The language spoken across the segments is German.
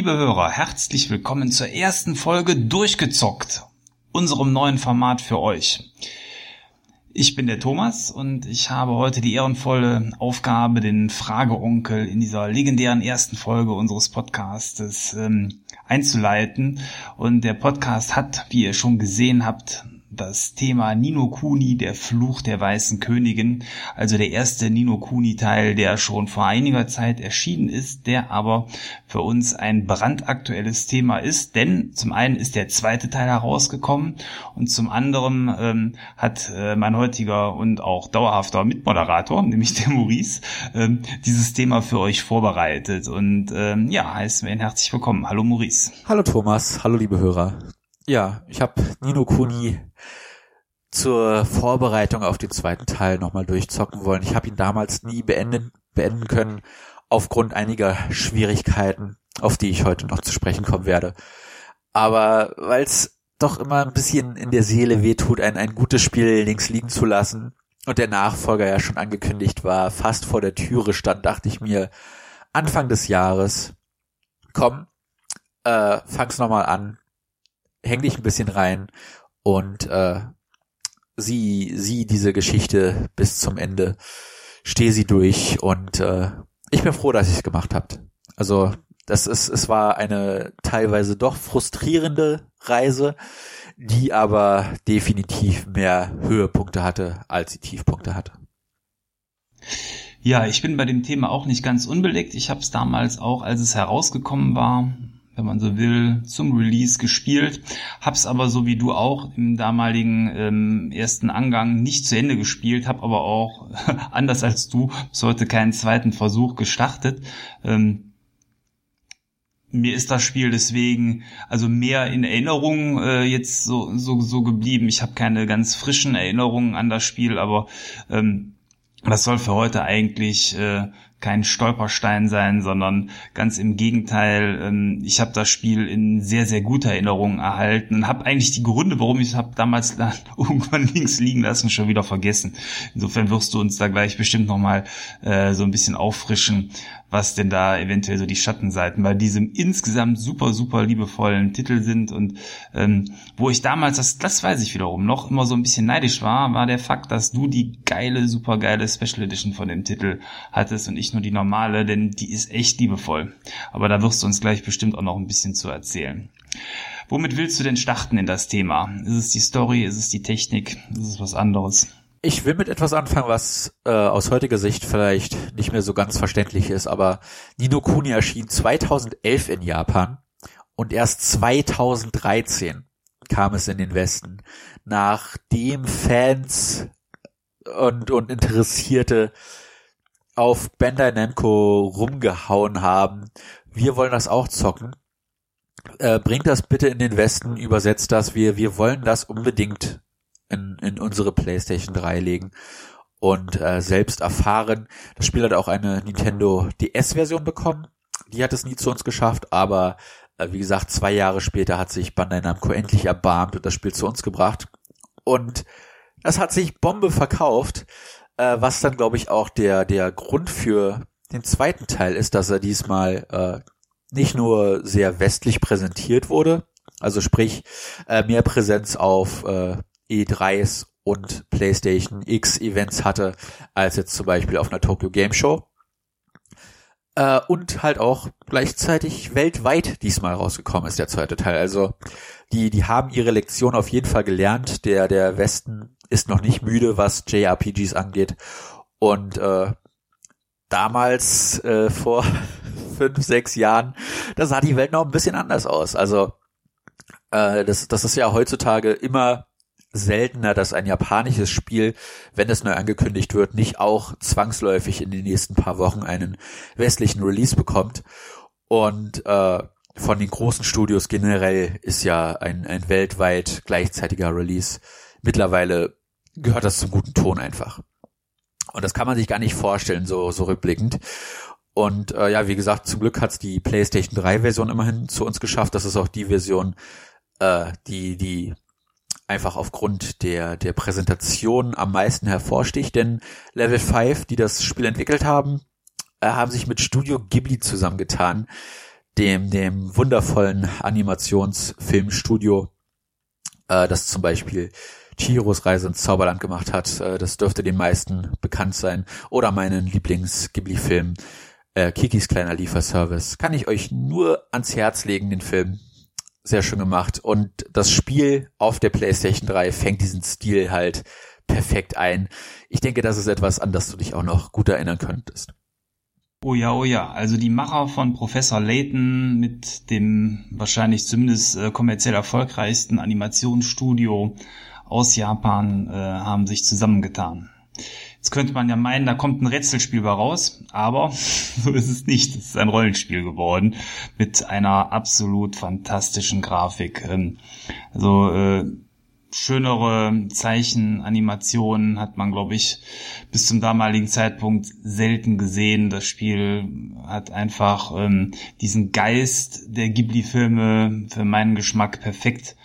Liebe Hörer, herzlich willkommen zur ersten Folge Durchgezockt, unserem neuen Format für euch. Ich bin der Thomas und ich habe heute die ehrenvolle Aufgabe, den Frageonkel in dieser legendären ersten Folge unseres Podcastes ähm, einzuleiten. Und der Podcast hat, wie ihr schon gesehen habt, das Thema Nino Kuni, der Fluch der weißen Königin, also der erste Nino Kuni Teil, der schon vor einiger Zeit erschienen ist, der aber für uns ein brandaktuelles Thema ist, denn zum einen ist der zweite Teil herausgekommen und zum anderen ähm, hat äh, mein heutiger und auch dauerhafter Mitmoderator, nämlich der Maurice, ähm, dieses Thema für euch vorbereitet und ähm, ja, heißen wir ihn herzlich willkommen. Hallo Maurice. Hallo Thomas, hallo liebe Hörer. Ja, ich habe Nino Kuni zur Vorbereitung auf den zweiten Teil nochmal durchzocken wollen. Ich habe ihn damals nie beenden, beenden können, aufgrund einiger Schwierigkeiten, auf die ich heute noch zu sprechen kommen werde. Aber weil es doch immer ein bisschen in der Seele wehtut, ein, ein gutes Spiel links liegen zu lassen und der Nachfolger ja schon angekündigt war, fast vor der Türe stand, dachte ich mir, Anfang des Jahres, komm, äh, fang's nochmal an, häng dich ein bisschen rein und äh, sieh, sieh diese Geschichte bis zum Ende, steh sie durch und äh, ich bin froh, dass ich es gemacht habt. Also das ist, es war eine teilweise doch frustrierende Reise, die aber definitiv mehr Höhepunkte hatte, als sie Tiefpunkte hatte. Ja, ich bin bei dem Thema auch nicht ganz unbelegt. Ich habe es damals auch, als es herausgekommen war, wenn man so will, zum Release gespielt. Hab's aber so wie du auch im damaligen ähm, ersten Angang nicht zu Ende gespielt, hab aber auch, anders als du, bis heute keinen zweiten Versuch gestartet. Ähm, mir ist das Spiel deswegen also mehr in Erinnerung äh, jetzt so, so, so geblieben. Ich habe keine ganz frischen Erinnerungen an das Spiel, aber ähm, das soll für heute eigentlich äh, kein Stolperstein sein, sondern ganz im Gegenteil. Ähm, ich habe das Spiel in sehr, sehr guter Erinnerung erhalten und habe eigentlich die Gründe, warum ich es habe damals irgendwann links liegen lassen, schon wieder vergessen. Insofern wirst du uns da gleich bestimmt nochmal äh, so ein bisschen auffrischen, was denn da eventuell so die Schattenseiten bei diesem insgesamt super, super liebevollen Titel sind. Und ähm, wo ich damals, das, das weiß ich wiederum, noch immer so ein bisschen neidisch war, war der Fakt, dass du die geile, super geile Special Edition von dem Titel hattest und ich nur die normale, denn die ist echt liebevoll. Aber da wirst du uns gleich bestimmt auch noch ein bisschen zu erzählen. Womit willst du denn starten in das Thema? Ist es die Story? Ist es die Technik? Ist es was anderes? Ich will mit etwas anfangen, was äh, aus heutiger Sicht vielleicht nicht mehr so ganz verständlich ist, aber Nino Kuni erschien 2011 in Japan und erst 2013 kam es in den Westen, nachdem Fans und, und Interessierte auf Bandai Namco rumgehauen haben. Wir wollen das auch zocken. Äh, bringt das bitte in den Westen, übersetzt das. Wir, wir wollen das unbedingt in, in unsere PlayStation 3 legen und äh, selbst erfahren. Das Spiel hat auch eine Nintendo DS-Version bekommen. Die hat es nie zu uns geschafft, aber äh, wie gesagt, zwei Jahre später hat sich Bandai Namco endlich erbarmt und das Spiel zu uns gebracht. Und das hat sich Bombe verkauft, äh, was dann, glaube ich, auch der, der Grund für den zweiten Teil ist, dass er diesmal äh, nicht nur sehr westlich präsentiert wurde, also sprich äh, mehr Präsenz auf äh, E3s und PlayStation X Events hatte, als jetzt zum Beispiel auf einer Tokyo Game Show. Äh, und halt auch gleichzeitig weltweit diesmal rausgekommen ist der zweite Teil. Also die, die haben ihre Lektion auf jeden Fall gelernt. Der, der Westen ist noch nicht müde, was JRPGs angeht. Und äh, damals, äh, vor fünf, sechs Jahren, da sah die Welt noch ein bisschen anders aus. Also äh, das, das ist ja heutzutage immer seltener, dass ein japanisches Spiel, wenn es neu angekündigt wird, nicht auch zwangsläufig in den nächsten paar Wochen einen westlichen Release bekommt. Und äh, von den großen Studios generell ist ja ein, ein weltweit gleichzeitiger Release. Mittlerweile gehört das zum guten Ton einfach. Und das kann man sich gar nicht vorstellen, so, so rückblickend. Und äh, ja, wie gesagt, zum Glück hat's die PlayStation 3 Version immerhin zu uns geschafft. Das ist auch die Version, äh, die, die einfach aufgrund der, der Präsentation am meisten hervorsticht, denn Level 5, die das Spiel entwickelt haben, äh, haben sich mit Studio Ghibli zusammengetan, dem, dem wundervollen Animationsfilmstudio, äh, das zum Beispiel Chihiros Reise ins Zauberland gemacht hat. Äh, das dürfte den meisten bekannt sein. Oder meinen Lieblings-Ghibli-Film äh, Kikis kleiner Lieferservice. Kann ich euch nur ans Herz legen, den Film. Sehr schön gemacht. Und das Spiel auf der PlayStation 3 fängt diesen Stil halt perfekt ein. Ich denke, das ist etwas, an das du dich auch noch gut erinnern könntest. Oh ja, oh ja. Also die Macher von Professor Layton mit dem wahrscheinlich zumindest äh, kommerziell erfolgreichsten Animationsstudio aus Japan äh, haben sich zusammengetan. Jetzt könnte man ja meinen, da kommt ein Rätselspiel bei raus, aber so ist es nicht. Es ist ein Rollenspiel geworden mit einer absolut fantastischen Grafik. Also äh, schönere Zeichenanimationen hat man, glaube ich, bis zum damaligen Zeitpunkt selten gesehen. Das Spiel hat einfach ähm, diesen Geist der Ghibli-Filme für meinen Geschmack perfekt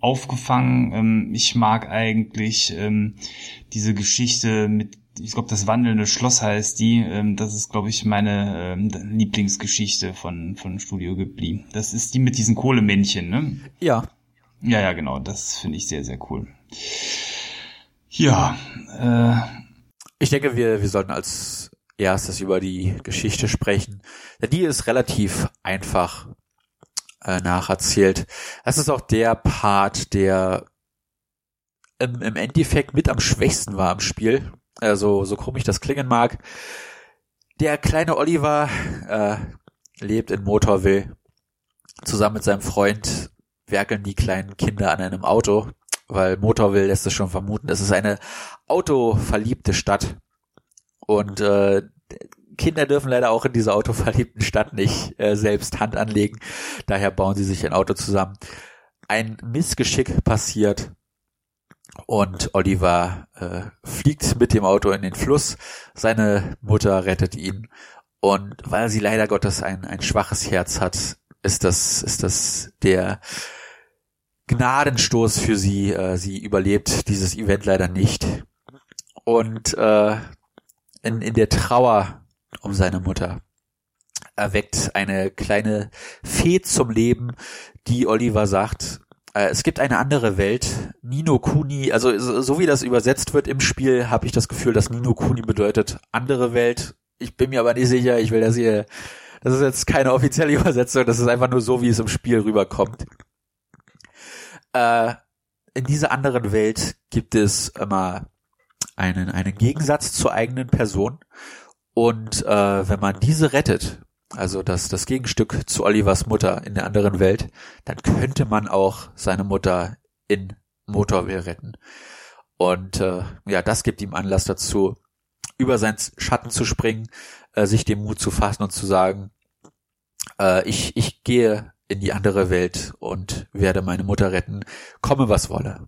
aufgefangen. Ähm, ich mag eigentlich ähm, diese Geschichte mit, ich glaube, das wandelnde Schloss heißt die. Ähm, das ist, glaube ich, meine ähm, Lieblingsgeschichte von, von Studio Ghibli. Das ist die mit diesen Kohlemännchen, ne? Ja. Ja, ja, genau. Das finde ich sehr, sehr cool. Ja. Äh, ich denke, wir, wir sollten als erstes über die Geschichte sprechen. Denn die ist relativ einfach äh, nacherzählt. Das ist auch der Part, der im, im Endeffekt mit am schwächsten war im Spiel. Also so komisch das klingen mag. Der kleine Oliver äh, lebt in Motorville. Zusammen mit seinem Freund werkeln die kleinen Kinder an einem Auto, weil Motorville lässt es schon vermuten, es ist eine autoverliebte Stadt. Und äh, Kinder dürfen leider auch in dieser autoverliebten Stadt nicht äh, selbst Hand anlegen. Daher bauen sie sich ein Auto zusammen. Ein Missgeschick passiert und Oliver äh, fliegt mit dem Auto in den Fluss. Seine Mutter rettet ihn. Und weil sie leider Gottes ein, ein schwaches Herz hat, ist das, ist das der Gnadenstoß für sie. Äh, sie überlebt dieses Event leider nicht. Und äh, in, in der Trauer um seine Mutter. Erweckt eine kleine Fee zum Leben, die Oliver sagt, äh, es gibt eine andere Welt. Nino Kuni, also so, wie das übersetzt wird im Spiel, habe ich das Gefühl, dass Nino Kuni bedeutet andere Welt. Ich bin mir aber nicht sicher, ich will das hier, das ist jetzt keine offizielle Übersetzung, das ist einfach nur so, wie es im Spiel rüberkommt. Äh, in dieser anderen Welt gibt es immer einen, einen Gegensatz zur eigenen Person und äh, wenn man diese rettet, also das, das Gegenstück zu Olivers Mutter in der anderen Welt, dann könnte man auch seine Mutter in Motorwell retten. Und äh, ja, das gibt ihm Anlass dazu, über seinen Schatten zu springen, äh, sich den Mut zu fassen und zu sagen, äh, ich, ich gehe in die andere Welt und werde meine Mutter retten, komme was wolle.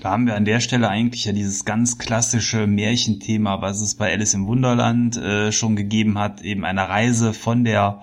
Da haben wir an der Stelle eigentlich ja dieses ganz klassische Märchenthema, was es bei Alice im Wunderland äh, schon gegeben hat, eben eine Reise von der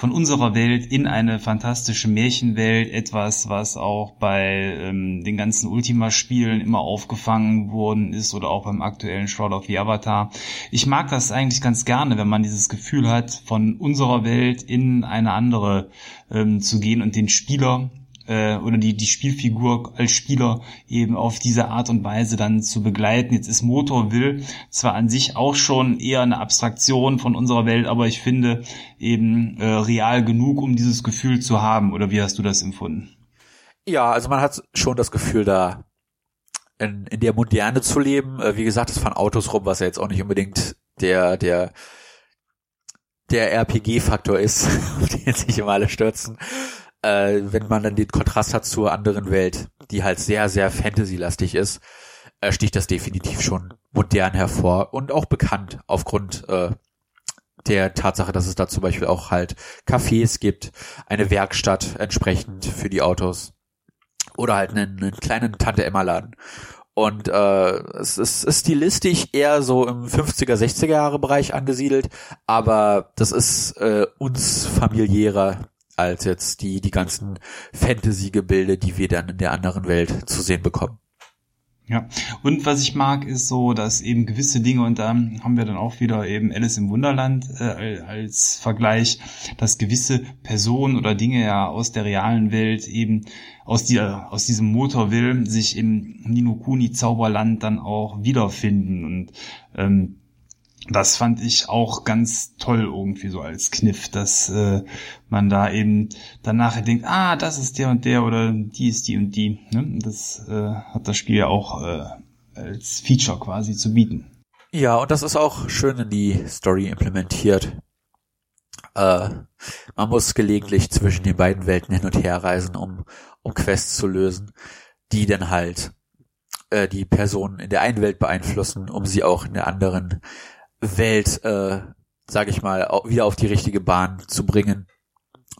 von unserer Welt in eine fantastische Märchenwelt, etwas, was auch bei ähm, den ganzen Ultima-Spielen immer aufgefangen worden ist oder auch beim aktuellen Shroud of the Avatar. Ich mag das eigentlich ganz gerne, wenn man dieses Gefühl hat, von unserer Welt in eine andere ähm, zu gehen und den Spieler äh, oder die, die Spielfigur als Spieler eben auf diese Art und Weise dann zu begleiten. Jetzt ist Motor Will zwar an sich auch schon eher eine Abstraktion von unserer Welt, aber ich finde eben äh, real genug, um dieses Gefühl zu haben. Oder wie hast du das empfunden? Ja, also man hat schon das Gefühl, da in, in der Moderne zu leben. Äh, wie gesagt, es fahren Autos rum, was ja jetzt auch nicht unbedingt der, der, der RPG-Faktor ist, auf den sich immer alle stürzen äh, wenn man dann den Kontrast hat zur anderen Welt, die halt sehr, sehr Fantasy-lastig ist, äh, sticht das definitiv schon modern hervor und auch bekannt aufgrund äh, der Tatsache, dass es da zum Beispiel auch halt Cafés gibt, eine Werkstatt entsprechend für die Autos oder halt einen, einen kleinen Tante-Emma-Laden. Und äh, es ist, ist stilistisch eher so im 50er, 60er Jahre Bereich angesiedelt, aber das ist äh, uns familiärer als jetzt die, die ganzen Fantasy-Gebilde, die wir dann in der anderen Welt zu sehen bekommen. Ja, und was ich mag, ist so, dass eben gewisse Dinge, und da haben wir dann auch wieder eben Alice im Wunderland äh, als Vergleich, dass gewisse Personen oder Dinge ja aus der realen Welt eben aus, die, aus diesem Motor will, sich im Nino Kuni Zauberland dann auch wiederfinden. Und ähm, das fand ich auch ganz toll irgendwie so als Kniff, dass äh, man da eben danach denkt, ah, das ist der und der oder die ist die und die. Ne? Das äh, hat das Spiel ja auch äh, als Feature quasi zu bieten. Ja, und das ist auch schön in die Story implementiert. Äh, man muss gelegentlich zwischen den beiden Welten hin und her reisen, um, um Quests zu lösen, die dann halt äh, die Personen in der einen Welt beeinflussen, um sie auch in der anderen Welt, äh, sage ich mal, wieder auf die richtige Bahn zu bringen.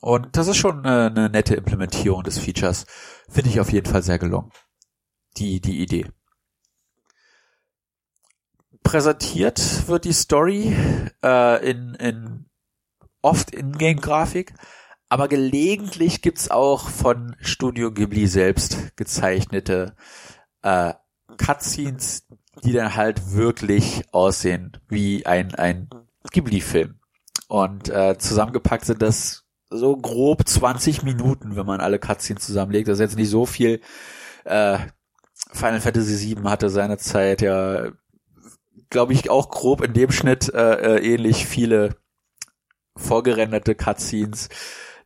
Und das ist schon eine, eine nette Implementierung des Features. Finde ich auf jeden Fall sehr gelungen. Die, die Idee. Präsentiert wird die Story äh, in, in oft in-game-Grafik, aber gelegentlich gibt's auch von Studio Ghibli selbst gezeichnete äh, Cutscenes, die dann halt wirklich aussehen wie ein, ein Ghibli-Film. Und äh, zusammengepackt sind das so grob 20 Minuten, wenn man alle Cutscenes zusammenlegt. Das ist jetzt nicht so viel. Äh, Final Fantasy VII hatte seine Zeit ja, glaube ich, auch grob in dem Schnitt äh, äh, ähnlich viele vorgerenderte Cutscenes.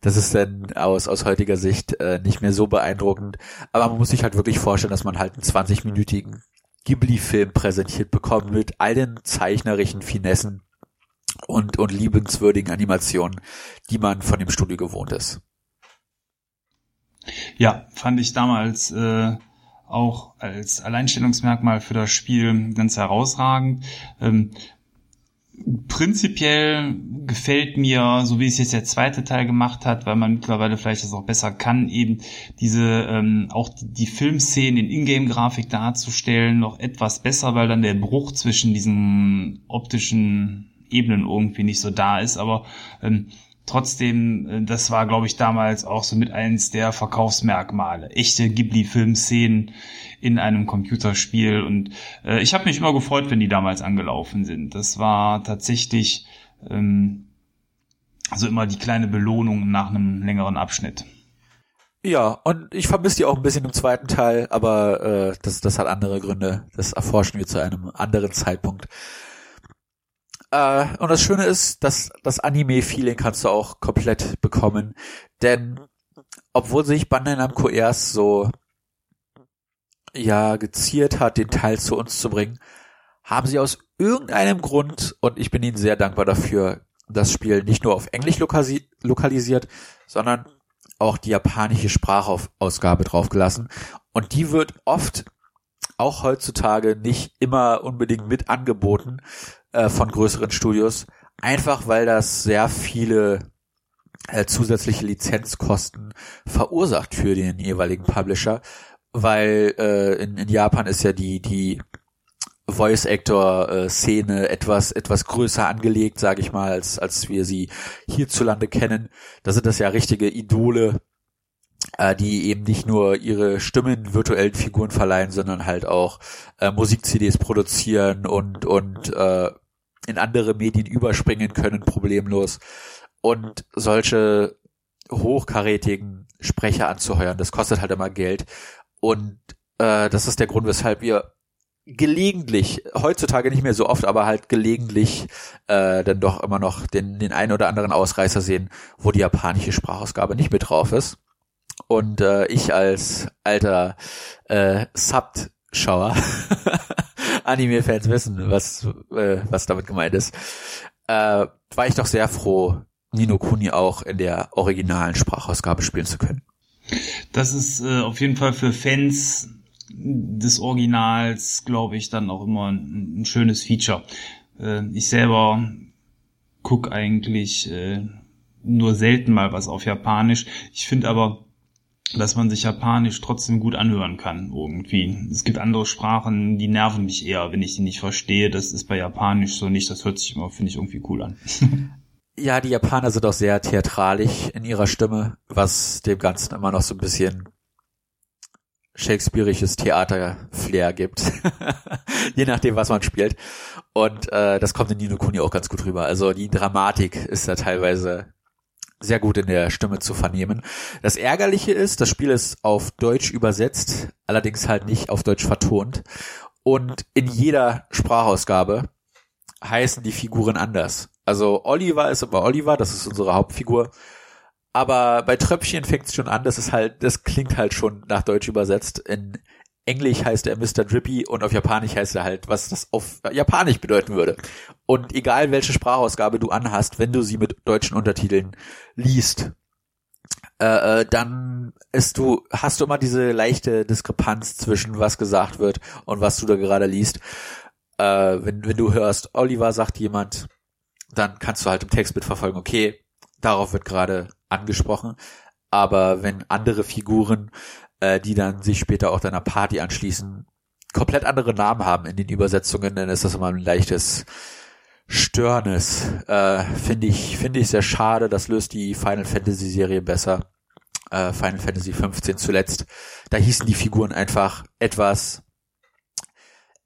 Das ist dann aus, aus heutiger Sicht äh, nicht mehr so beeindruckend. Aber man muss sich halt wirklich vorstellen, dass man halt einen 20-minütigen Ghibli-Film präsentiert bekommen mit all den zeichnerischen Finessen und, und liebenswürdigen Animationen, die man von dem Studio gewohnt ist. Ja, fand ich damals äh, auch als Alleinstellungsmerkmal für das Spiel ganz herausragend. Ähm, prinzipiell gefällt mir, so wie es jetzt der zweite Teil gemacht hat, weil man mittlerweile vielleicht das auch besser kann, eben diese ähm, auch die, die Filmszenen in Ingame-Grafik darzustellen, noch etwas besser, weil dann der Bruch zwischen diesen optischen Ebenen irgendwie nicht so da ist. Aber ähm, trotzdem, äh, das war, glaube ich, damals auch so mit eins der Verkaufsmerkmale. Echte Ghibli-Filmszenen in einem Computerspiel. Und äh, ich habe mich immer gefreut, wenn die damals angelaufen sind. Das war tatsächlich ähm, also immer die kleine Belohnung nach einem längeren Abschnitt. Ja, und ich vermisse die auch ein bisschen im zweiten Teil, aber äh, das, das hat andere Gründe. Das erforschen wir zu einem anderen Zeitpunkt. Äh, und das Schöne ist, dass das Anime-Feeling kannst du auch komplett bekommen. Denn obwohl sich Bandai Namco erst so ja geziert hat, den Teil zu uns zu bringen, haben sie aus irgendeinem Grund, und ich bin ihnen sehr dankbar dafür, das Spiel nicht nur auf Englisch lokalisiert, sondern auch die japanische Sprachausgabe draufgelassen. Und die wird oft auch heutzutage nicht immer unbedingt mit angeboten, äh, von größeren Studios, einfach weil das sehr viele äh, zusätzliche Lizenzkosten verursacht für den jeweiligen Publisher, weil äh, in, in Japan ist ja die die Voice Actor äh, Szene etwas etwas größer angelegt, sage ich mal, als als wir sie hierzulande kennen. Da sind das ja richtige Idole, äh, die eben nicht nur ihre Stimmen virtuellen Figuren verleihen, sondern halt auch äh, Musik-CDs produzieren und und äh, in andere Medien überspringen können, problemlos. Und solche hochkarätigen Sprecher anzuheuern, das kostet halt immer Geld. Und äh, das ist der Grund, weshalb wir gelegentlich, heutzutage nicht mehr so oft, aber halt gelegentlich äh, dann doch immer noch den, den einen oder anderen Ausreißer sehen, wo die japanische Sprachausgabe nicht mit drauf ist. Und äh, ich als alter äh, Subbed-Schauer Anime-Fans wissen, was, äh, was damit gemeint ist, äh, war ich doch sehr froh, Nino Kuni auch in der originalen Sprachausgabe spielen zu können. Das ist äh, auf jeden Fall für Fans des Originals, glaube ich, dann auch immer ein, ein schönes Feature. Äh, ich selber guck eigentlich äh, nur selten mal was auf Japanisch. Ich finde aber dass man sich Japanisch trotzdem gut anhören kann irgendwie. Es gibt andere Sprachen, die nerven mich eher, wenn ich die nicht verstehe. Das ist bei Japanisch so nicht. Das hört sich immer, finde ich, irgendwie cool an. ja, die Japaner sind auch sehr theatralisch in ihrer Stimme, was dem Ganzen immer noch so ein bisschen Shakespeareisches Theater-Flair gibt. Je nachdem, was man spielt. Und äh, das kommt in Nino Kuni auch ganz gut rüber. Also die Dramatik ist da teilweise sehr gut in der Stimme zu vernehmen. Das Ärgerliche ist, das Spiel ist auf Deutsch übersetzt, allerdings halt nicht auf Deutsch vertont. Und in jeder Sprachausgabe heißen die Figuren anders. Also Oliver ist immer Oliver, das ist unsere Hauptfigur. Aber bei Tröpfchen fängt es schon an, das ist halt, das klingt halt schon nach Deutsch übersetzt. In Englisch heißt er Mr. Drippy und auf Japanisch heißt er halt, was das auf Japanisch bedeuten würde. Und egal welche Sprachausgabe du anhast, wenn du sie mit deutschen Untertiteln liest, äh, äh, dann ist du, hast du immer diese leichte Diskrepanz zwischen was gesagt wird und was du da gerade liest. Äh, wenn, wenn du hörst, Oliver sagt jemand, dann kannst du halt im Text mitverfolgen, okay, darauf wird gerade angesprochen. Aber wenn andere Figuren, äh, die dann sich später auch deiner Party anschließen, komplett andere Namen haben in den Übersetzungen, dann ist das immer ein leichtes Störnis. Äh, finde ich, finde ich sehr schade. Das löst die Final Fantasy Serie besser. Äh, Final Fantasy 15 zuletzt. Da hießen die Figuren einfach etwas,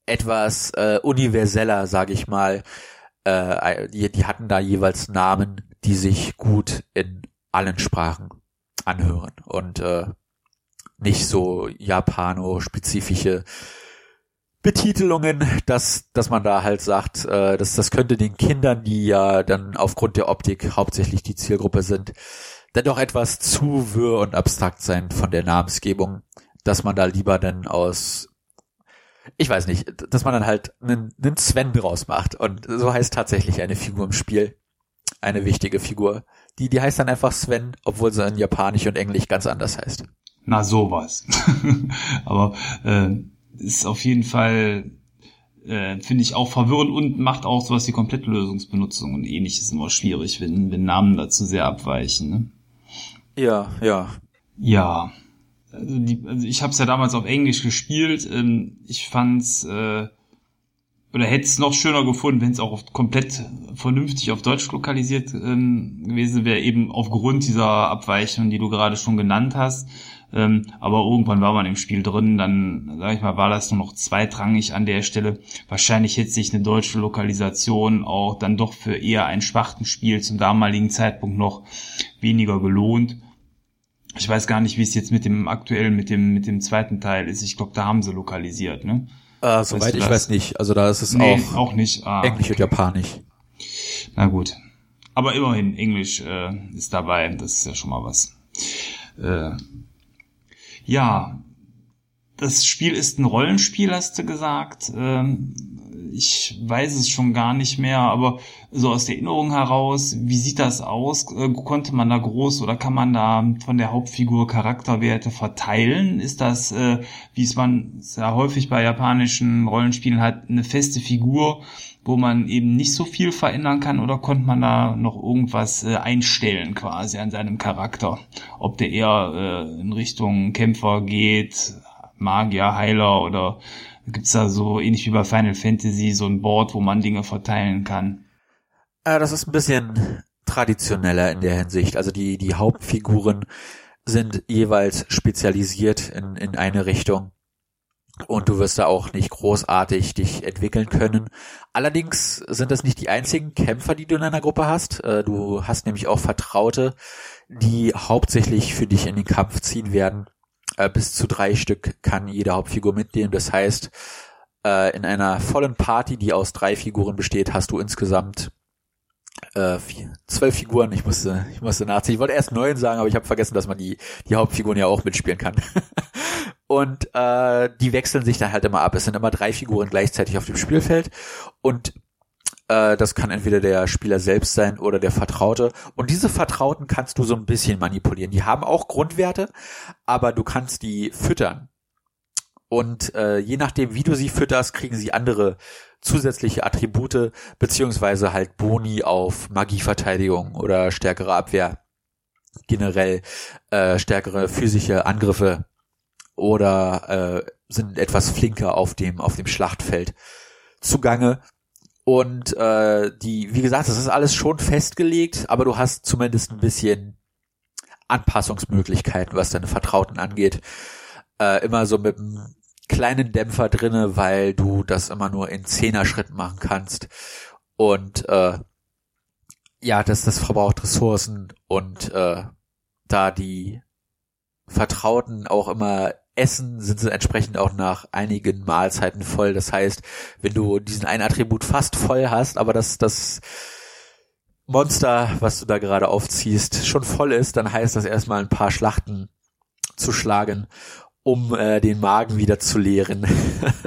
etwas äh, universeller, sage ich mal. Äh, die, die hatten da jeweils Namen, die sich gut in allen Sprachen anhören und äh, nicht so japano-spezifische Betitelungen, dass, dass man da halt sagt, äh, dass das könnte den Kindern, die ja dann aufgrund der Optik hauptsächlich die Zielgruppe sind, dann doch etwas zu wirr und abstrakt sein von der Namensgebung, dass man da lieber dann aus, ich weiß nicht, dass man dann halt einen, einen Sven draus macht. Und so heißt tatsächlich eine Figur im Spiel, eine wichtige Figur. Die, die heißt dann einfach Sven, obwohl sie in Japanisch und Englisch ganz anders heißt. Na sowas. Aber äh, ist auf jeden Fall, äh, finde ich auch verwirrend und macht auch sowas wie Komplettlösungsbenutzung und ähnliches immer schwierig, wenn, wenn Namen dazu sehr abweichen. Ne? Ja, ja. Ja. Also, die, also ich habe es ja damals auf Englisch gespielt. Ähm, ich fand's äh, oder hätte es noch schöner gefunden, wenn es auch komplett vernünftig auf Deutsch lokalisiert ähm, gewesen wäre, eben aufgrund dieser Abweichung, die du gerade schon genannt hast. Ähm, aber irgendwann war man im Spiel drin, dann, sag ich mal, war das nur noch zweitrangig an der Stelle. Wahrscheinlich hätte sich eine deutsche Lokalisation auch dann doch für eher ein Schwachtenspiel zum damaligen Zeitpunkt noch weniger gelohnt. Ich weiß gar nicht, wie es jetzt mit dem aktuellen, mit dem, mit dem zweiten Teil ist. Ich glaube, da haben sie lokalisiert, ne? Äh, soweit ich weiß nicht. Also da ist es nee, auch, auch nicht. Ah, Englisch okay. und Japanisch. Na gut. Aber immerhin, Englisch äh, ist dabei. Das ist ja schon mal was. Äh, ja, das Spiel ist ein Rollenspiel, hast du gesagt. Ähm, ich weiß es schon gar nicht mehr, aber so aus der Erinnerung heraus, wie sieht das aus? Äh, konnte man da groß oder kann man da von der Hauptfigur Charakterwerte verteilen? Ist das, äh, wie es man sehr häufig bei japanischen Rollenspielen hat, eine feste Figur, wo man eben nicht so viel verändern kann oder konnte man da noch irgendwas äh, einstellen quasi an seinem Charakter? Ob der eher in Richtung Kämpfer geht, Magier, Heiler oder gibt's da so ähnlich wie bei Final Fantasy so ein Board, wo man Dinge verteilen kann? Äh, das ist ein bisschen traditioneller in der Hinsicht. Also die, die Hauptfiguren sind jeweils spezialisiert in, in eine Richtung. Und du wirst da auch nicht großartig dich entwickeln können. Allerdings sind das nicht die einzigen Kämpfer, die du in einer Gruppe hast. Äh, du hast nämlich auch Vertraute, die hauptsächlich für dich in den Kampf ziehen werden. Äh, bis zu drei Stück kann jede Hauptfigur mitnehmen. Das heißt, äh, in einer vollen Party, die aus drei Figuren besteht, hast du insgesamt zwölf Figuren. Ich musste, ich musste nachziehen. Ich wollte erst neun sagen, aber ich habe vergessen, dass man die die Hauptfiguren ja auch mitspielen kann. und äh, die wechseln sich dann halt immer ab. Es sind immer drei Figuren gleichzeitig auf dem Spielfeld und äh, das kann entweder der Spieler selbst sein oder der Vertraute. Und diese Vertrauten kannst du so ein bisschen manipulieren. Die haben auch Grundwerte, aber du kannst die füttern. Und äh, je nachdem, wie du sie fütterst, kriegen sie andere zusätzliche Attribute, beziehungsweise halt Boni auf Magieverteidigung oder stärkere Abwehr. Generell äh, stärkere physische Angriffe oder äh, sind etwas flinker auf dem, auf dem Schlachtfeld zugange. Und äh, die, wie gesagt, das ist alles schon festgelegt, aber du hast zumindest ein bisschen Anpassungsmöglichkeiten, was deine Vertrauten angeht. Äh, immer so mit einem kleinen Dämpfer drinne, weil du das immer nur in Zehner-Schritten machen kannst. Und äh, ja, das, das verbraucht Ressourcen und äh, da die Vertrauten auch immer essen, sind sie entsprechend auch nach einigen Mahlzeiten voll. Das heißt, wenn du diesen einen Attribut fast voll hast, aber das, das Monster, was du da gerade aufziehst, schon voll ist, dann heißt das erstmal ein paar Schlachten zu schlagen, um äh, den Magen wieder zu leeren,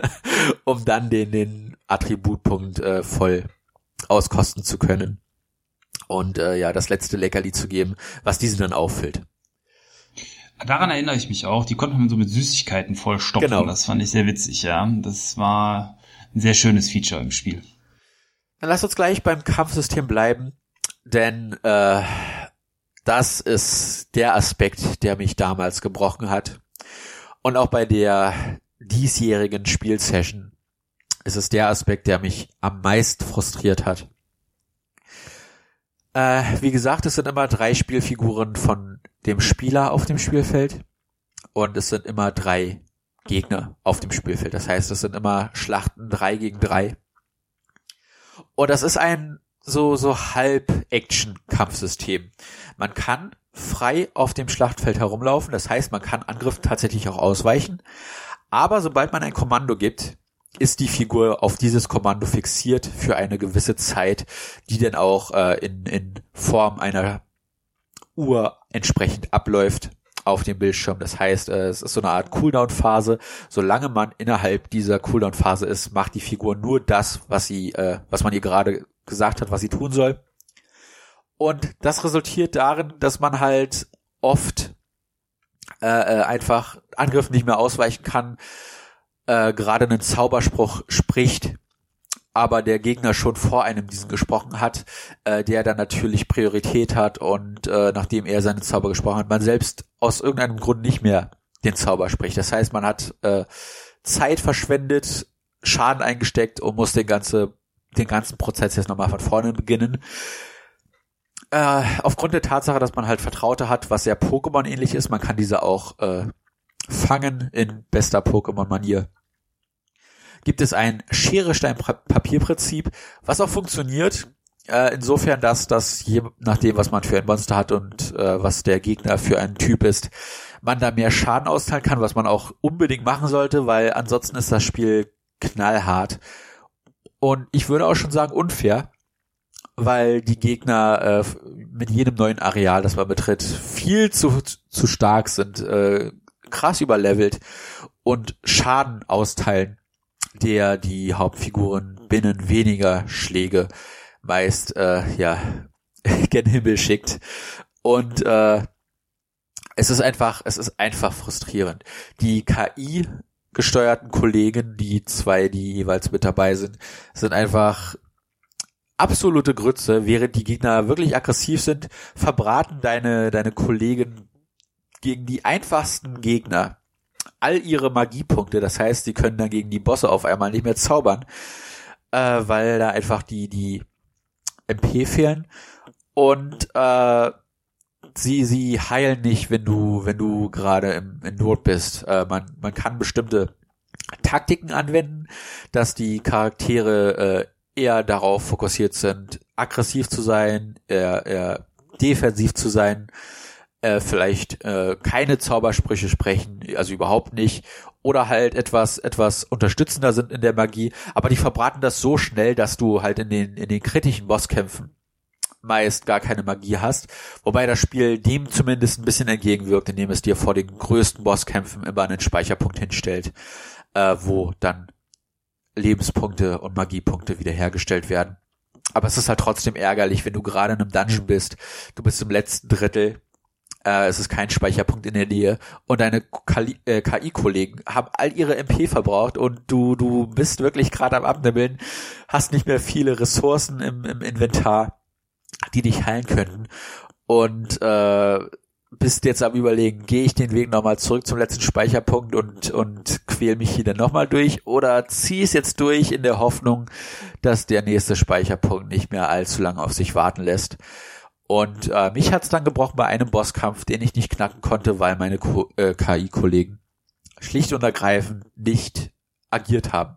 um dann den, den Attributpunkt äh, voll auskosten zu können. Und äh, ja, das letzte Leckerli zu geben, was diesen dann auffüllt. Daran erinnere ich mich auch. Die konnte man so mit Süßigkeiten vollstopfen. Genau. Das fand ich sehr witzig, ja. Das war ein sehr schönes Feature im Spiel. Dann lass uns gleich beim Kampfsystem bleiben, denn äh, das ist der Aspekt, der mich damals gebrochen hat. Und auch bei der diesjährigen Spielsession ist es der Aspekt, der mich am meisten frustriert hat. Äh, wie gesagt, es sind immer drei Spielfiguren von dem Spieler auf dem Spielfeld und es sind immer drei Gegner auf dem Spielfeld. Das heißt, es sind immer Schlachten drei gegen drei. Und das ist ein so, so Halb-Action-Kampfsystem. Man kann frei auf dem Schlachtfeld herumlaufen. Das heißt, man kann Angriff tatsächlich auch ausweichen. Aber sobald man ein Kommando gibt, ist die Figur auf dieses Kommando fixiert für eine gewisse Zeit, die dann auch äh, in, in Form einer Uhr entsprechend abläuft auf dem Bildschirm. Das heißt, äh, es ist so eine Art Cooldown-Phase. Solange man innerhalb dieser Cooldown-Phase ist, macht die Figur nur das, was sie, äh, was man ihr gerade gesagt hat, was sie tun soll. Und das resultiert darin, dass man halt oft äh, äh einfach Angriffen nicht mehr ausweichen kann, äh, gerade einen Zauberspruch spricht, aber der Gegner schon vor einem diesen gesprochen hat, äh, der dann natürlich Priorität hat und äh, nachdem er seinen Zauber gesprochen hat, man selbst aus irgendeinem Grund nicht mehr den Zauber spricht. Das heißt, man hat äh, Zeit verschwendet, Schaden eingesteckt und muss den ganze den ganzen Prozess jetzt nochmal von vorne beginnen. Äh, aufgrund der Tatsache, dass man halt Vertraute hat, was sehr Pokémon ähnlich ist, man kann diese auch äh, fangen in bester Pokémon-Manier. Gibt es ein Schere-Stein-Papier-Prinzip, was auch funktioniert, äh, insofern, dass das je nachdem, was man für ein Monster hat und äh, was der Gegner für ein Typ ist, man da mehr Schaden austeilen kann, was man auch unbedingt machen sollte, weil ansonsten ist das Spiel knallhart. Und ich würde auch schon sagen unfair, weil die Gegner äh, mit jedem neuen Areal, das man betritt, viel zu, zu stark sind, äh, krass überlevelt und Schaden austeilen, der die Hauptfiguren binnen weniger Schläge meist äh, ja gen Himmel schickt. Und äh, es ist einfach, es ist einfach frustrierend. Die KI gesteuerten Kollegen, die zwei, die jeweils mit dabei sind, sind einfach absolute Grütze, während die Gegner wirklich aggressiv sind, verbraten deine, deine Kollegen gegen die einfachsten Gegner all ihre Magiepunkte. Das heißt, sie können dann gegen die Bosse auf einmal nicht mehr zaubern, äh, weil da einfach die, die MP fehlen. Und äh, sie, sie heilen nicht, wenn du, wenn du gerade im, in Not bist. Äh, man, man kann bestimmte Taktiken anwenden, dass die Charaktere äh, eher darauf fokussiert sind, aggressiv zu sein, eher, eher defensiv zu sein äh, vielleicht äh, keine Zaubersprüche sprechen, also überhaupt nicht, oder halt etwas etwas unterstützender sind in der Magie, aber die verbraten das so schnell, dass du halt in den in den kritischen Bosskämpfen meist gar keine Magie hast, wobei das Spiel dem zumindest ein bisschen entgegenwirkt, indem es dir vor den größten Bosskämpfen immer einen Speicherpunkt hinstellt, äh, wo dann Lebenspunkte und Magiepunkte wiederhergestellt werden. Aber es ist halt trotzdem ärgerlich, wenn du gerade in einem Dungeon bist, du bist im letzten Drittel äh, es ist kein Speicherpunkt in der Nähe. Und deine KI-Kollegen äh, haben all ihre MP verbraucht und du, du bist wirklich gerade am Abnibbeln, hast nicht mehr viele Ressourcen im, im Inventar, die dich heilen könnten. Und äh, bist jetzt am überlegen, gehe ich den Weg nochmal zurück zum letzten Speicherpunkt und, und quäl mich hier dann nochmal durch? Oder zieh es jetzt durch in der Hoffnung, dass der nächste Speicherpunkt nicht mehr allzu lange auf sich warten lässt. Und äh, mich hat's dann gebrochen bei einem Bosskampf, den ich nicht knacken konnte, weil meine äh, KI-Kollegen schlicht und ergreifend nicht agiert haben.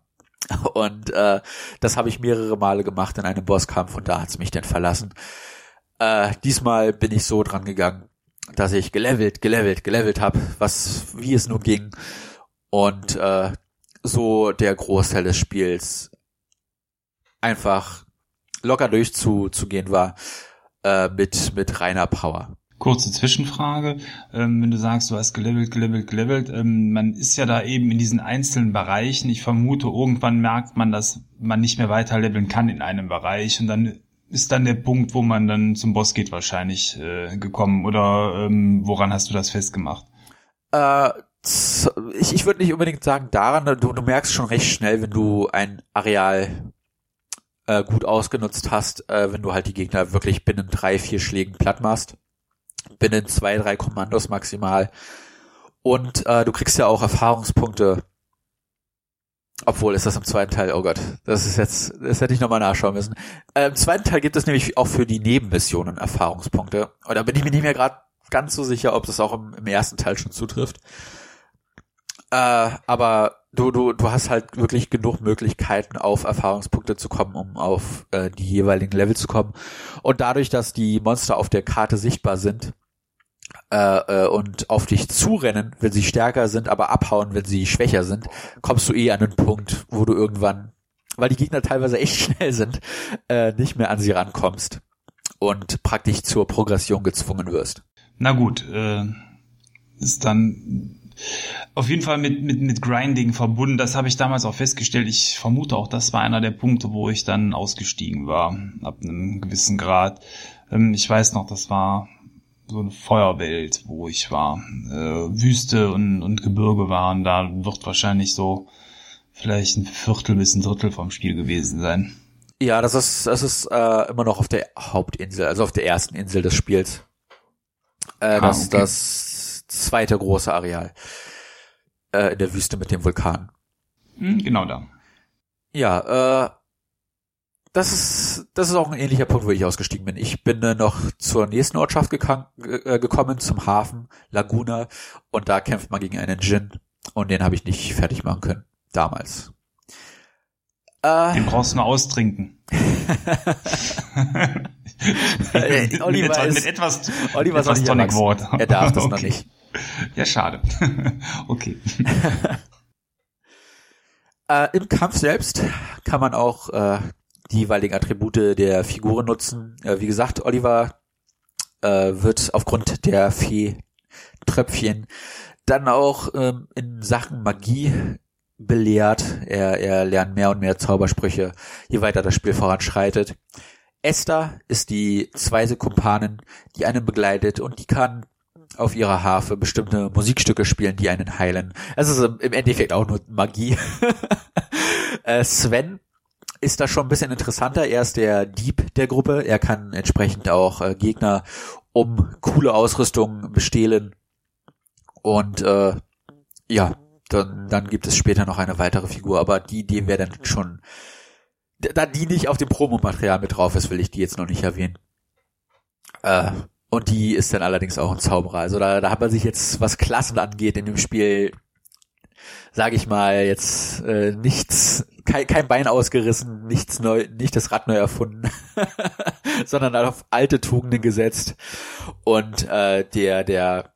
Und äh, das habe ich mehrere Male gemacht in einem Bosskampf und da hat's mich dann verlassen. Äh, diesmal bin ich so dran gegangen, dass ich gelevelt, gelevelt, gelevelt habe, was wie es nur ging. Und äh, so der Großteil des Spiels einfach locker durchzugehen war äh, mit, mit reiner Power. Kurze Zwischenfrage, ähm, wenn du sagst, du hast gelevelt, gelevelt, gelevelt, ähm, man ist ja da eben in diesen einzelnen Bereichen. Ich vermute, irgendwann merkt man, dass man nicht mehr weiter leveln kann in einem Bereich und dann ist dann der Punkt, wo man dann zum Boss geht wahrscheinlich äh, gekommen oder ähm, woran hast du das festgemacht? Äh, ich, ich würde nicht unbedingt sagen daran, du, du merkst schon recht schnell, wenn du ein Areal äh, gut ausgenutzt hast, äh, wenn du halt die Gegner wirklich binnen drei, vier Schlägen platt machst. Binnen zwei, drei Kommandos maximal. Und äh, du kriegst ja auch Erfahrungspunkte. Obwohl, ist das im zweiten Teil, oh Gott, das ist jetzt, das hätte ich nochmal nachschauen müssen. Äh, Im zweiten Teil gibt es nämlich auch für die Nebenmissionen Erfahrungspunkte. Und da bin ich mir nicht mehr gerade ganz so sicher, ob das auch im, im ersten Teil schon zutrifft. Äh, aber du, du, du hast halt wirklich genug Möglichkeiten, auf Erfahrungspunkte zu kommen, um auf äh, die jeweiligen Level zu kommen. Und dadurch, dass die Monster auf der Karte sichtbar sind äh, äh, und auf dich zurennen, wenn sie stärker sind, aber abhauen, wenn sie schwächer sind, kommst du eh an den Punkt, wo du irgendwann, weil die Gegner teilweise echt schnell sind, äh, nicht mehr an sie rankommst und praktisch zur Progression gezwungen wirst. Na gut, äh, ist dann auf jeden Fall mit, mit, mit Grinding verbunden. Das habe ich damals auch festgestellt. Ich vermute auch, das war einer der Punkte, wo ich dann ausgestiegen war, ab einem gewissen Grad. Ähm, ich weiß noch, das war so eine Feuerwelt, wo ich war. Äh, Wüste und, und Gebirge waren. Da wird wahrscheinlich so vielleicht ein Viertel bis ein Drittel vom Spiel gewesen sein. Ja, das ist, das ist äh, immer noch auf der Hauptinsel, also auf der ersten Insel des Spiels. Äh, ah, das, okay. das zweite große Areal äh, in der Wüste mit dem Vulkan. Hm, genau da. Ja, äh, das ist, das ist auch ein ähnlicher Punkt, wo ich ausgestiegen bin. Ich bin äh, noch zur nächsten Ortschaft äh, gekommen, zum Hafen Laguna, und da kämpft man gegen einen Djinn, und den habe ich nicht fertig machen können, damals. Äh, den brauchst du nur austrinken. mit, Oliver mit, ist, mit etwas, Oliver etwas Tonic Water. Er darf das okay. noch nicht. Ja, schade. okay. äh, Im Kampf selbst kann man auch äh, die jeweiligen Attribute der Figuren nutzen. Äh, wie gesagt, Oliver äh, wird aufgrund der Fee-Tröpfchen dann auch ähm, in Sachen Magie belehrt. Er, er lernt mehr und mehr Zaubersprüche, je weiter das Spiel voranschreitet. Esther ist die zweite Kumpanin, die einen begleitet und die kann auf ihrer Harfe bestimmte Musikstücke spielen, die einen heilen. Es ist im Endeffekt auch nur Magie. Äh, Sven ist da schon ein bisschen interessanter. Er ist der Dieb der Gruppe. Er kann entsprechend auch äh, Gegner um coole Ausrüstung bestehlen. Und äh, ja, dann, dann gibt es später noch eine weitere Figur, aber die, die wäre dann schon, da die nicht auf dem Promomaterial mit drauf ist, will ich die jetzt noch nicht erwähnen. Äh, und die ist dann allerdings auch ein Zauberer. Also da, da hat man sich jetzt, was Klassen angeht, in dem Spiel, sage ich mal, jetzt äh, nichts, kein, kein Bein ausgerissen, nichts neu, nicht das Rad neu erfunden, sondern auf alte Tugenden gesetzt. Und äh, der, der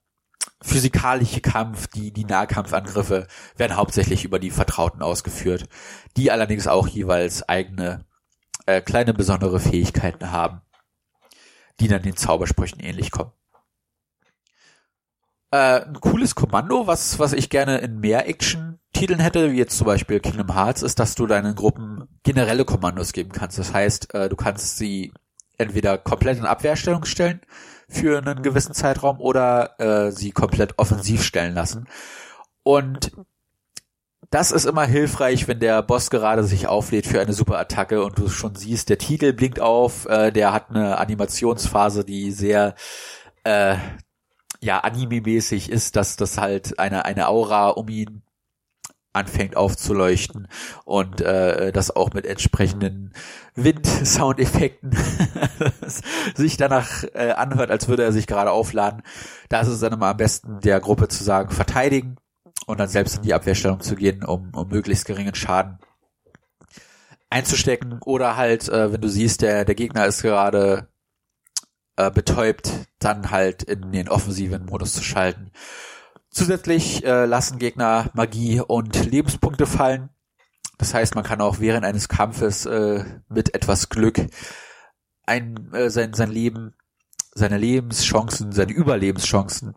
physikalische Kampf, die, die Nahkampfangriffe werden hauptsächlich über die Vertrauten ausgeführt, die allerdings auch jeweils eigene äh, kleine besondere Fähigkeiten haben die dann den Zaubersprüchen ähnlich kommen. Äh, ein cooles Kommando, was, was ich gerne in mehr Action-Titeln hätte, wie jetzt zum Beispiel Kingdom Hearts, ist, dass du deinen Gruppen generelle Kommandos geben kannst. Das heißt, äh, du kannst sie entweder komplett in Abwehrstellung stellen für einen gewissen Zeitraum oder äh, sie komplett offensiv stellen lassen. Und das ist immer hilfreich, wenn der Boss gerade sich auflädt für eine super Attacke und du schon siehst, der Titel blinkt auf, äh, der hat eine Animationsphase, die sehr äh, ja anime-mäßig ist, dass das halt eine eine Aura um ihn anfängt aufzuleuchten und äh, das auch mit entsprechenden Wind-Soundeffekten sich danach äh, anhört, als würde er sich gerade aufladen. Da ist es dann immer am besten der Gruppe zu sagen, verteidigen und dann selbst in die Abwehrstellung zu gehen, um, um möglichst geringen Schaden einzustecken oder halt, äh, wenn du siehst, der, der Gegner ist gerade äh, betäubt, dann halt in den offensiven Modus zu schalten. Zusätzlich äh, lassen Gegner Magie und Lebenspunkte fallen. Das heißt, man kann auch während eines Kampfes äh, mit etwas Glück ein, äh, sein, sein Leben, seine Lebenschancen, seine Überlebenschancen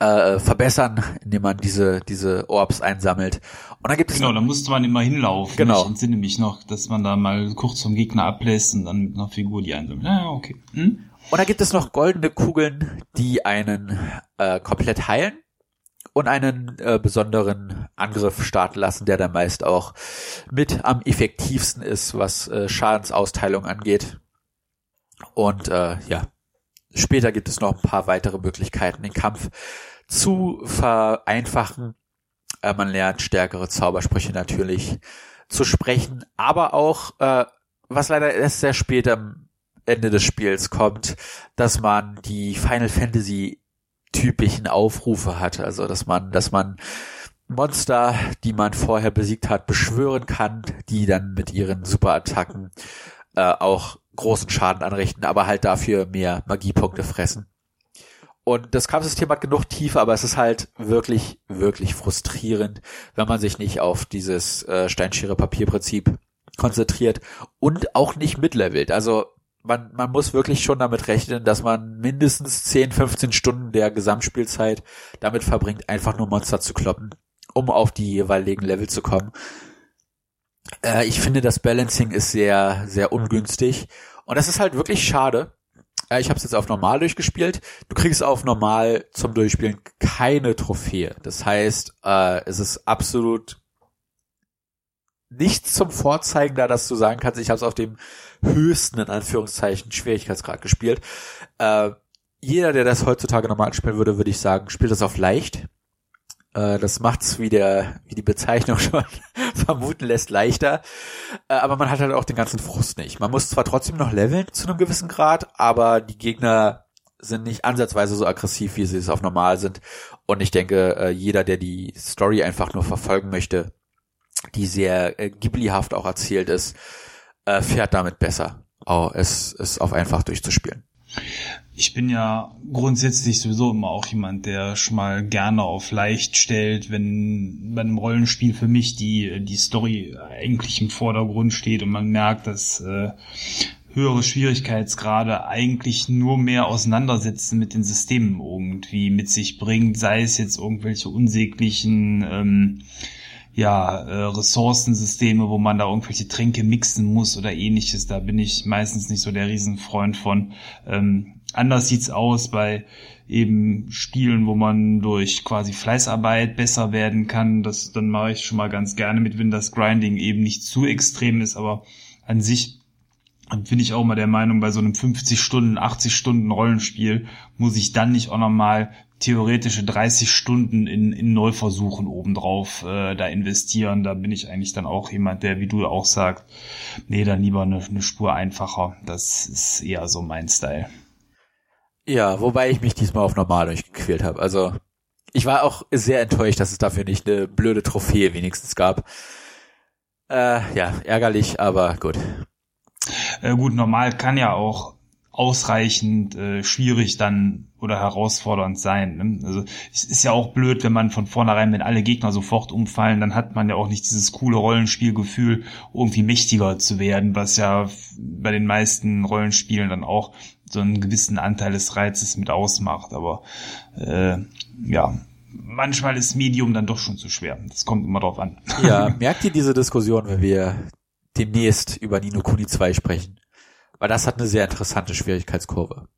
äh, verbessern, indem man diese, diese Orbs einsammelt. Und dann gibt es. Genau, da musste man immer hinlaufen. Genau. Ich entsinne mich noch, dass man da mal kurz vom Gegner ablässt und dann mit einer Figur die einsammelt. Ja, okay. Hm? Und da gibt es noch goldene Kugeln, die einen äh, komplett heilen und einen äh, besonderen Angriff starten lassen, der dann meist auch mit am effektivsten ist, was äh, Schadensausteilung angeht. Und äh, ja, später gibt es noch ein paar weitere Möglichkeiten, den Kampf zu vereinfachen. Äh, man lernt stärkere Zaubersprüche natürlich zu sprechen, aber auch, äh, was leider erst sehr spät am Ende des Spiels kommt, dass man die Final Fantasy typischen Aufrufe hat, also dass man, dass man Monster, die man vorher besiegt hat, beschwören kann, die dann mit ihren Superattacken äh, auch großen Schaden anrichten, aber halt dafür mehr Magiepunkte fressen. Und das Kampfsystem hat genug Tiefe, aber es ist halt wirklich, wirklich frustrierend, wenn man sich nicht auf dieses äh, Steinschere-Papier-Prinzip konzentriert und auch nicht mitlevelt. Also man, man muss wirklich schon damit rechnen, dass man mindestens 10, 15 Stunden der Gesamtspielzeit damit verbringt, einfach nur Monster zu kloppen, um auf die jeweiligen Level zu kommen. Äh, ich finde, das Balancing ist sehr, sehr ungünstig. Und das ist halt wirklich schade. Äh, ich habe es jetzt auf normal durchgespielt. Du kriegst auf normal zum Durchspielen keine Trophäe. Das heißt, äh, es ist absolut nichts zum Vorzeigen da, dass du sagen kannst, ich habe es auf dem höchsten, in Anführungszeichen, Schwierigkeitsgrad gespielt. Äh, jeder, der das heutzutage normal spielen würde, würde ich sagen, spielt das auf leicht. Äh, das macht's, wie der, wie die Bezeichnung schon vermuten lässt, leichter. Äh, aber man hat halt auch den ganzen Frust nicht. Man muss zwar trotzdem noch leveln zu einem gewissen Grad, aber die Gegner sind nicht ansatzweise so aggressiv, wie sie es auf normal sind. Und ich denke, äh, jeder, der die Story einfach nur verfolgen möchte, die sehr äh, Ghibli-haft auch erzählt ist, äh, fährt damit besser, oh, es, es auf einfach durchzuspielen. Ich bin ja grundsätzlich sowieso immer auch jemand, der schon mal gerne auf leicht stellt, wenn bei einem Rollenspiel für mich die, die Story eigentlich im Vordergrund steht und man merkt, dass äh, höhere Schwierigkeitsgrade eigentlich nur mehr Auseinandersetzen mit den Systemen irgendwie mit sich bringt, sei es jetzt irgendwelche unsäglichen ähm, ja, äh, Ressourcensysteme, wo man da irgendwelche Tränke mixen muss oder ähnliches. Da bin ich meistens nicht so der Riesenfreund von. Ähm, anders sieht's aus bei eben Spielen, wo man durch quasi Fleißarbeit besser werden kann. Das dann mache ich schon mal ganz gerne mit, wenn das Grinding eben nicht zu extrem ist, aber an sich bin ich auch mal der Meinung, bei so einem 50 Stunden, 80 Stunden Rollenspiel muss ich dann nicht auch nochmal theoretische 30 Stunden in, in Neuversuchen obendrauf äh, da investieren. Da bin ich eigentlich dann auch jemand, der, wie du auch sagst, nee, dann lieber eine, eine Spur einfacher. Das ist eher so mein Style. Ja, wobei ich mich diesmal auf normal durchgequält habe. Also ich war auch sehr enttäuscht, dass es dafür nicht eine blöde Trophäe wenigstens gab. Äh, ja, ärgerlich, aber gut. Äh, gut, normal kann ja auch ausreichend äh, schwierig dann oder herausfordernd sein. Ne? Also es ist ja auch blöd, wenn man von vornherein, wenn alle Gegner sofort umfallen, dann hat man ja auch nicht dieses coole Rollenspielgefühl, irgendwie mächtiger zu werden, was ja bei den meisten Rollenspielen dann auch so einen gewissen Anteil des Reizes mit ausmacht. Aber äh, ja, manchmal ist Medium dann doch schon zu schwer. Das kommt immer drauf an. Ja, merkt ihr diese Diskussion, wenn wir demnächst über Nino Kuni 2 sprechen? Weil das hat eine sehr interessante Schwierigkeitskurve.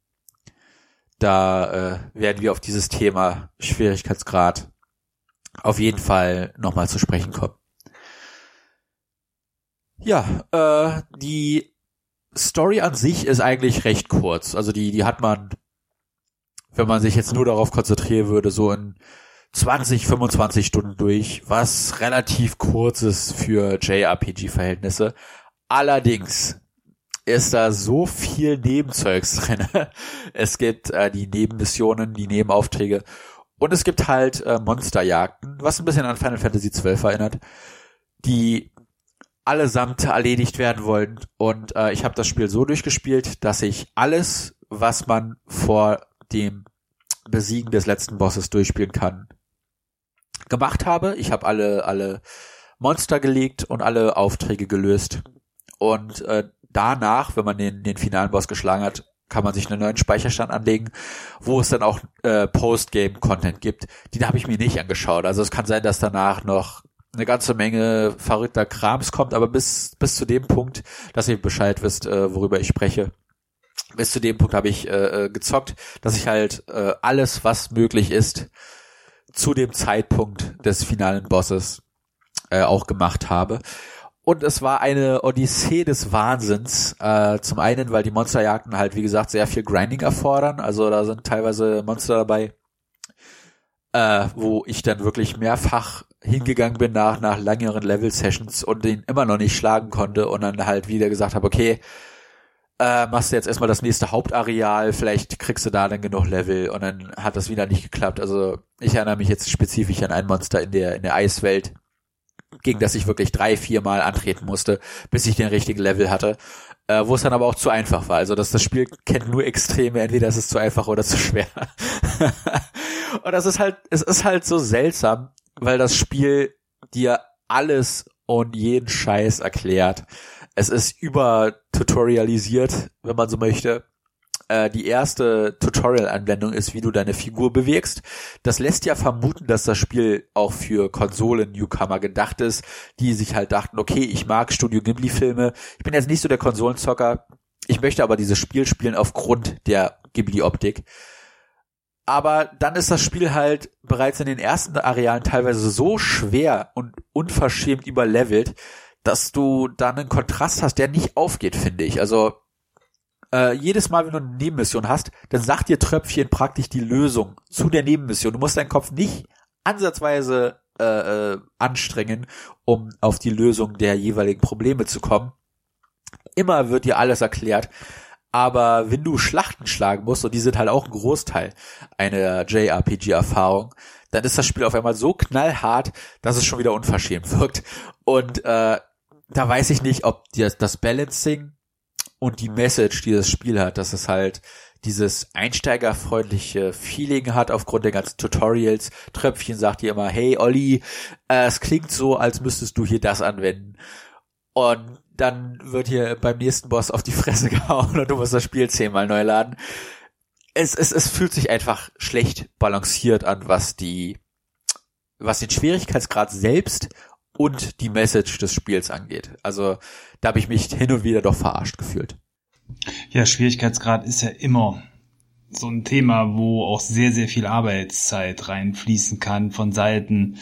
Da äh, werden wir auf dieses Thema Schwierigkeitsgrad auf jeden Fall nochmal zu sprechen kommen. Ja, äh, die Story an sich ist eigentlich recht kurz. Also die, die hat man, wenn man sich jetzt nur darauf konzentrieren würde, so in 20, 25 Stunden durch, was relativ kurz ist für JRPG-Verhältnisse. Allerdings ist da so viel Nebenzeugs drin. Es gibt äh, die Nebenmissionen, die Nebenaufträge Und es gibt halt äh, Monsterjagden, was ein bisschen an Final Fantasy XII erinnert, die allesamt erledigt werden wollen. Und äh, ich habe das Spiel so durchgespielt, dass ich alles, was man vor dem Besiegen des letzten Bosses durchspielen kann, gemacht habe. Ich habe alle alle Monster gelegt und alle Aufträge gelöst. Und äh, danach, wenn man den, den finalen Boss geschlagen hat, kann man sich einen neuen Speicherstand anlegen, wo es dann auch äh, Postgame-Content gibt. Den habe ich mir nicht angeschaut. Also es kann sein, dass danach noch eine ganze Menge verrückter Krams kommt, aber bis, bis zu dem Punkt, dass ihr Bescheid wisst, äh, worüber ich spreche, bis zu dem Punkt habe ich äh, äh, gezockt, dass ich halt äh, alles, was möglich ist, zu dem Zeitpunkt des finalen Bosses äh, auch gemacht habe. Und es war eine Odyssee des Wahnsinns. Äh, zum einen, weil die Monsterjagden halt, wie gesagt, sehr viel Grinding erfordern. Also da sind teilweise Monster dabei, äh, wo ich dann wirklich mehrfach hingegangen bin nach, nach längeren Level-Sessions und den immer noch nicht schlagen konnte und dann halt wieder gesagt habe, okay, äh, machst du jetzt erstmal das nächste Hauptareal, vielleicht kriegst du da dann genug Level und dann hat das wieder nicht geklappt. Also ich erinnere mich jetzt spezifisch an ein Monster in der, in der Eiswelt, gegen das ich wirklich drei, vier Mal antreten musste, bis ich den richtigen Level hatte, äh, wo es dann aber auch zu einfach war. Also dass das Spiel kennt nur Extreme, entweder ist es zu einfach oder zu schwer. und das ist halt, es ist halt so seltsam, weil das Spiel dir alles und jeden Scheiß erklärt. Es ist über tutorialisiert, wenn man so möchte. Äh, die erste Tutorial-Anwendung ist, wie du deine Figur bewegst. Das lässt ja vermuten, dass das Spiel auch für Konsolen-Newcomer gedacht ist, die sich halt dachten, okay, ich mag Studio Ghibli-Filme. Ich bin jetzt nicht so der Konsolenzocker. Ich möchte aber dieses Spiel spielen aufgrund der Ghibli-Optik aber dann ist das Spiel halt bereits in den ersten Arealen teilweise so schwer und unverschämt überlevelt, dass du dann einen Kontrast hast, der nicht aufgeht, finde ich. Also äh, jedes Mal, wenn du eine Nebenmission hast, dann sagt dir Tröpfchen praktisch die Lösung zu der Nebenmission. Du musst deinen Kopf nicht ansatzweise äh, äh, anstrengen, um auf die Lösung der jeweiligen Probleme zu kommen. Immer wird dir alles erklärt. Aber wenn du Schlachten schlagen musst, und die sind halt auch ein Großteil einer JRPG-Erfahrung, dann ist das Spiel auf einmal so knallhart, dass es schon wieder unverschämt wirkt. Und äh, da weiß ich nicht, ob das Balancing und die Message, die das Spiel hat, dass es halt dieses einsteigerfreundliche Feeling hat aufgrund der ganzen Tutorials. Tröpfchen sagt dir immer, hey Olli, äh, es klingt so, als müsstest du hier das anwenden. Und dann wird hier beim nächsten Boss auf die Fresse gehauen und du musst das Spiel zehnmal neu laden. Es, es, es fühlt sich einfach schlecht balanciert an, was die, was den Schwierigkeitsgrad selbst und die Message des Spiels angeht. Also da habe ich mich hin und wieder doch verarscht gefühlt. Ja, Schwierigkeitsgrad ist ja immer so ein Thema, wo auch sehr, sehr viel Arbeitszeit reinfließen kann von Seiten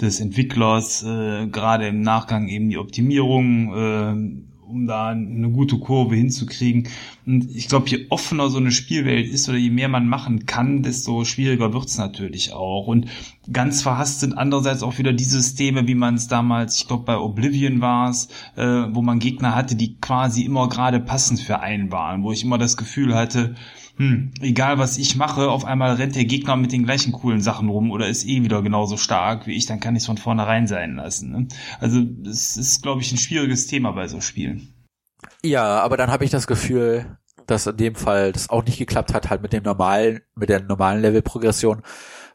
des Entwicklers, äh, gerade im Nachgang eben die Optimierung, äh, um da eine gute Kurve hinzukriegen. Und ich glaube, je offener so eine Spielwelt ist oder je mehr man machen kann, desto schwieriger wird's natürlich auch. Und ganz verhasst sind andererseits auch wieder die Systeme, wie man es damals, ich glaube bei Oblivion war es, äh, wo man Gegner hatte, die quasi immer gerade passend für einen waren, wo ich immer das Gefühl hatte, hm, egal was ich mache, auf einmal rennt der Gegner mit den gleichen coolen Sachen rum oder ist eh wieder genauso stark wie ich, dann kann ich es von vornherein sein lassen. Ne? Also es ist, glaube ich, ein schwieriges Thema bei so Spielen. Ja, aber dann habe ich das Gefühl, dass in dem Fall das auch nicht geklappt hat, halt mit dem normalen, mit der normalen Levelprogression,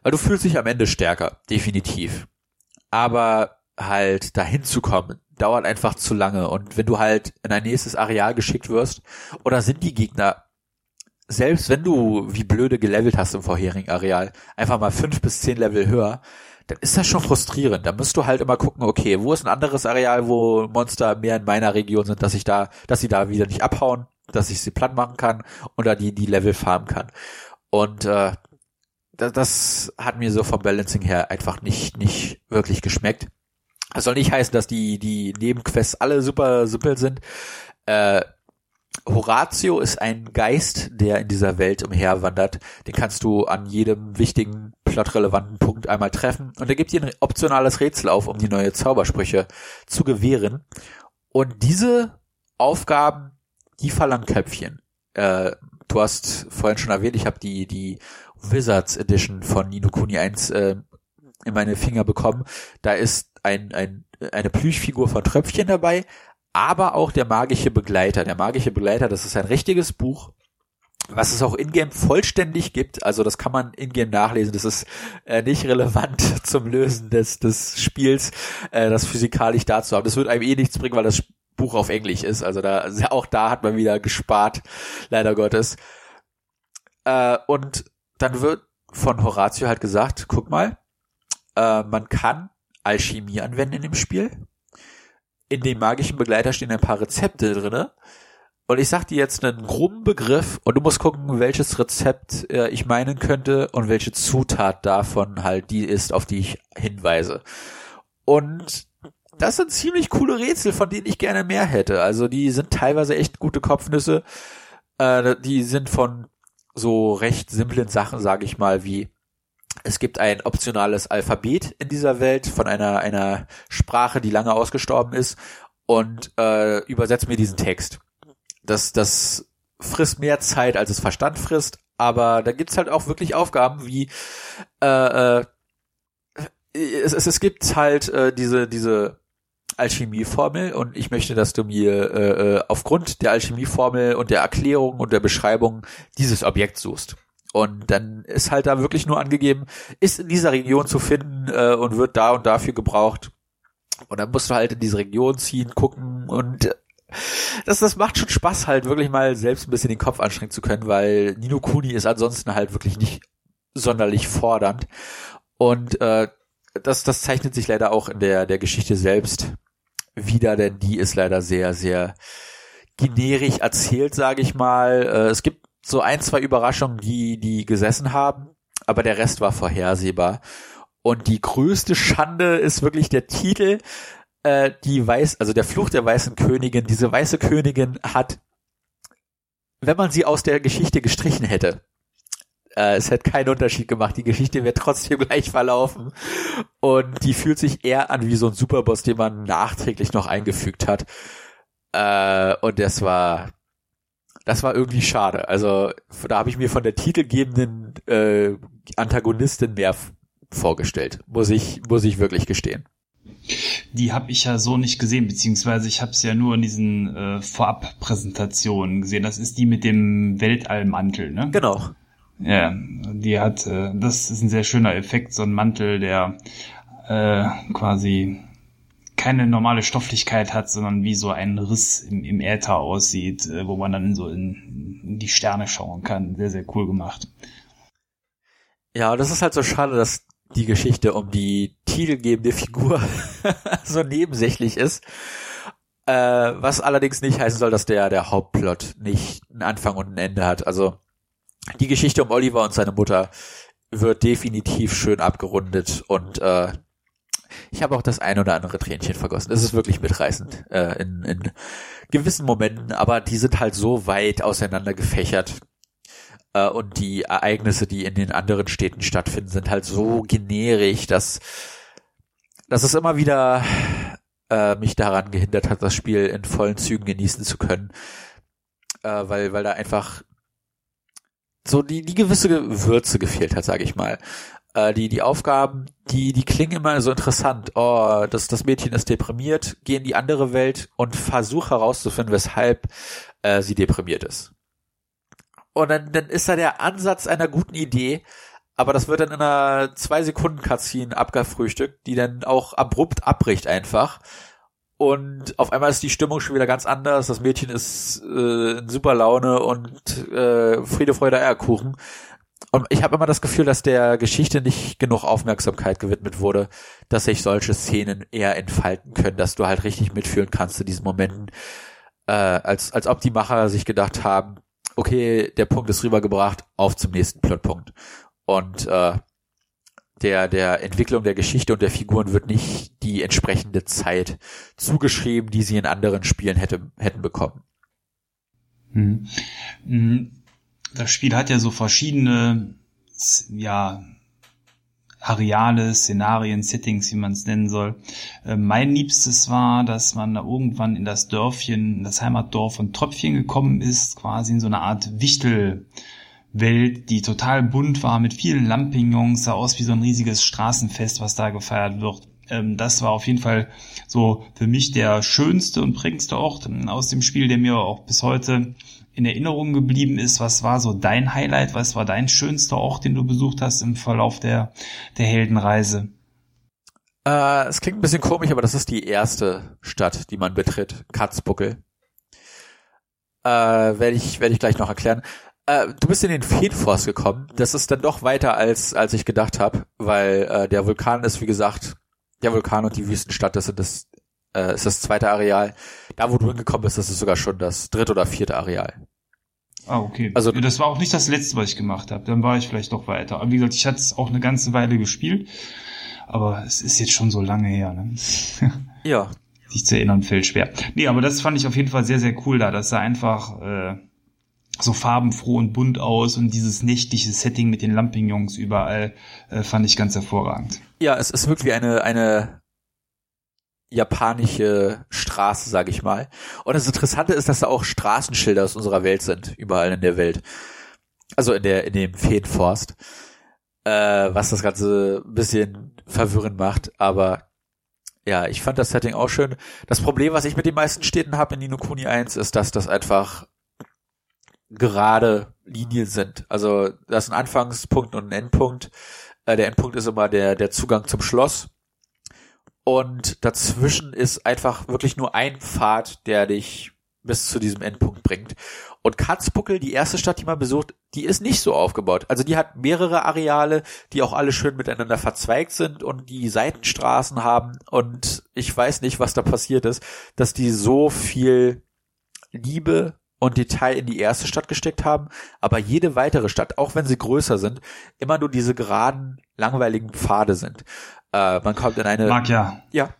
weil du fühlst dich am Ende stärker, definitiv. Aber halt dahin zu kommen, dauert einfach zu lange. Und wenn du halt in ein nächstes Areal geschickt wirst, oder sind die Gegner selbst wenn du wie blöde gelevelt hast im vorherigen Areal, einfach mal fünf bis zehn Level höher, dann ist das schon frustrierend. Da musst du halt immer gucken, okay, wo ist ein anderes Areal, wo Monster mehr in meiner Region sind, dass ich da, dass sie da wieder nicht abhauen, dass ich sie platt machen kann oder die, die Level farmen kann. Und äh, das, das hat mir so vom Balancing her einfach nicht, nicht wirklich geschmeckt. Das soll nicht heißen, dass die, die Nebenquests alle super simpel sind. Äh, Horatio ist ein Geist, der in dieser Welt umherwandert. Den kannst du an jedem wichtigen, plotrelevanten Punkt einmal treffen. Und er gibt dir ein optionales Rätsel auf, um die neue Zaubersprüche zu gewähren. Und diese Aufgaben, die verlangen Köpfchen. Äh, du hast vorhin schon erwähnt, ich habe die, die Wizards Edition von Nino Kuni 1 äh, in meine Finger bekommen. Da ist ein, ein, eine Plüschfigur von Tröpfchen dabei, aber auch der magische Begleiter. Der magische Begleiter, das ist ein richtiges Buch, was es auch in-game vollständig gibt. Also das kann man in-game nachlesen. Das ist äh, nicht relevant zum Lösen des, des Spiels, äh, das physikalisch dazu haben. Das wird einem eh nichts bringen, weil das Buch auf Englisch ist. Also da auch da hat man wieder gespart, leider Gottes. Äh, und dann wird von Horatio halt gesagt, guck mal, äh, man kann Alchemie anwenden in dem Spiel. In dem magischen Begleiter stehen ein paar Rezepte drinne. Und ich sag dir jetzt einen groben Begriff und du musst gucken, welches Rezept äh, ich meinen könnte und welche Zutat davon halt die ist, auf die ich hinweise. Und das sind ziemlich coole Rätsel, von denen ich gerne mehr hätte. Also die sind teilweise echt gute Kopfnüsse. Äh, die sind von so recht simplen Sachen, sage ich mal, wie es gibt ein optionales Alphabet in dieser Welt von einer, einer Sprache, die lange ausgestorben ist und äh, übersetzt mir diesen Text. Das, das frisst mehr Zeit, als es Verstand frisst, aber da gibt's halt auch wirklich Aufgaben wie äh, äh, es, es, es gibt halt äh, diese, diese Alchemieformel und ich möchte, dass du mir äh, äh aufgrund der Alchemieformel und der Erklärung und der Beschreibung dieses Objekt suchst. Und dann ist halt da wirklich nur angegeben, ist in dieser Region zu finden äh, und wird da und dafür gebraucht. Und dann musst du halt in diese Region ziehen, gucken und äh, das, das macht schon Spaß, halt wirklich mal selbst ein bisschen den Kopf anstrengen zu können, weil Nino Kuni ist ansonsten halt wirklich nicht sonderlich fordernd. Und äh, das, das zeichnet sich leider auch in der, der Geschichte selbst wieder, denn die ist leider sehr, sehr generisch erzählt, sage ich mal. Äh, es gibt so ein, zwei Überraschungen, die, die gesessen haben, aber der Rest war vorhersehbar. Und die größte Schande ist wirklich der Titel, äh, die weiß, also der Fluch der weißen Königin. Diese weiße Königin hat, wenn man sie aus der Geschichte gestrichen hätte, äh, es hätte keinen Unterschied gemacht. Die Geschichte wäre trotzdem gleich verlaufen. Und die fühlt sich eher an wie so ein Superboss, den man nachträglich noch eingefügt hat. Äh, und das war, das war irgendwie schade. Also da habe ich mir von der titelgebenden äh, Antagonistin mehr vorgestellt. Muss ich, muss ich wirklich gestehen. Die habe ich ja so nicht gesehen, beziehungsweise ich habe es ja nur in diesen äh, Vorabpräsentationen gesehen. Das ist die mit dem Weltallmantel, ne? Genau. Ja, die hat, äh, das ist ein sehr schöner Effekt, so ein Mantel, der äh, quasi keine normale Stofflichkeit hat, sondern wie so ein Riss im, im Äther aussieht, äh, wo man dann so in, in die Sterne schauen kann. Sehr, sehr cool gemacht. Ja, das ist halt so schade, dass die Geschichte um die titelgebende Figur so nebensächlich ist. Äh, was allerdings nicht heißen soll, dass der, der Hauptplot nicht einen Anfang und ein Ende hat. Also die Geschichte um Oliver und seine Mutter wird definitiv schön abgerundet und äh, ich habe auch das ein oder andere Tränchen vergossen. Es ist wirklich mitreißend äh, in, in gewissen Momenten, aber die sind halt so weit auseinander gefächert äh, und die Ereignisse, die in den anderen Städten stattfinden, sind halt so generisch, dass dass es immer wieder äh, mich daran gehindert hat, das Spiel in vollen Zügen genießen zu können, äh, weil weil da einfach so die, die gewisse Würze gefehlt hat, sage ich mal. Äh, die, die Aufgaben, die, die klingen immer so interessant. Oh, das, das Mädchen ist deprimiert, geh in die andere Welt und versuch herauszufinden, weshalb äh, sie deprimiert ist. Und dann, dann ist da der Ansatz einer guten Idee, aber das wird dann in einer zwei Sekunden Cutscene abgefrühstückt, die dann auch abrupt abbricht einfach und auf einmal ist die Stimmung schon wieder ganz anders. Das Mädchen ist äh, in super Laune und äh, Friede, Freude, Eierkuchen. Und ich habe immer das Gefühl, dass der Geschichte nicht genug Aufmerksamkeit gewidmet wurde, dass sich solche Szenen eher entfalten können, dass du halt richtig mitfühlen kannst in diesen Momenten, äh, als, als ob die Macher sich gedacht haben, okay, der Punkt ist rübergebracht, auf zum nächsten Plotpunkt. Und äh, der, der Entwicklung der Geschichte und der Figuren wird nicht die entsprechende Zeit zugeschrieben, die sie in anderen Spielen hätte, hätten bekommen. Hm. Das Spiel hat ja so verschiedene, ja, Areale, Szenarien, Settings, wie man es nennen soll. Äh, mein Liebstes war, dass man da irgendwann in das Dörfchen, das Heimatdorf von Tröpfchen gekommen ist, quasi in so eine Art Wichtel, Welt, die total bunt war mit vielen Lampignons, sah aus wie so ein riesiges Straßenfest, was da gefeiert wird. Ähm, das war auf jeden Fall so für mich der schönste und prägendste Ort aus dem Spiel, der mir auch bis heute in Erinnerung geblieben ist. Was war so dein Highlight? Was war dein schönster Ort, den du besucht hast im Verlauf der, der Heldenreise? Äh, es klingt ein bisschen komisch, aber das ist die erste Stadt, die man betritt. Katzbuckel. Äh, werde ich, werde ich gleich noch erklären. Äh, du bist in den Feenforst gekommen. Das ist dann doch weiter als, als ich gedacht habe, weil äh, der Vulkan ist, wie gesagt, der Vulkan und die Wüstenstadt, das sind das, äh, ist das zweite Areal. Da, wo du hingekommen bist, das ist sogar schon das dritte oder vierte Areal. Ah, okay. Also das war auch nicht das letzte, was ich gemacht habe. Dann war ich vielleicht doch weiter. Aber wie gesagt, ich hatte es auch eine ganze Weile gespielt. Aber es ist jetzt schon so lange her, ne? ja. Sich zu erinnern fällt schwer. Nee, aber das fand ich auf jeden Fall sehr, sehr cool da. Das sah einfach äh, so farbenfroh und bunt aus und dieses nächtliche Setting mit den Lampignons überall äh, fand ich ganz hervorragend. Ja, es ist wirklich eine, eine japanische Straße, sag ich mal. Und das Interessante ist, dass da auch Straßenschilder aus unserer Welt sind, überall in der Welt. Also in der, in dem Feenforst. Äh, was das Ganze ein bisschen verwirrend macht, aber ja, ich fand das Setting auch schön. Das Problem, was ich mit den meisten Städten habe in Nino Kuni 1, ist, dass das einfach gerade Linien sind. Also das ist ein Anfangspunkt und ein Endpunkt. Äh, der Endpunkt ist immer der, der Zugang zum Schloss. Und dazwischen ist einfach wirklich nur ein Pfad, der dich bis zu diesem Endpunkt bringt. Und Katzbuckel, die erste Stadt, die man besucht, die ist nicht so aufgebaut. Also die hat mehrere Areale, die auch alle schön miteinander verzweigt sind und die Seitenstraßen haben. Und ich weiß nicht, was da passiert ist, dass die so viel Liebe und Detail in die erste Stadt gesteckt haben, aber jede weitere Stadt, auch wenn sie größer sind, immer nur diese geraden, langweiligen Pfade sind. Äh, man kommt in eine. Mag ja. Ja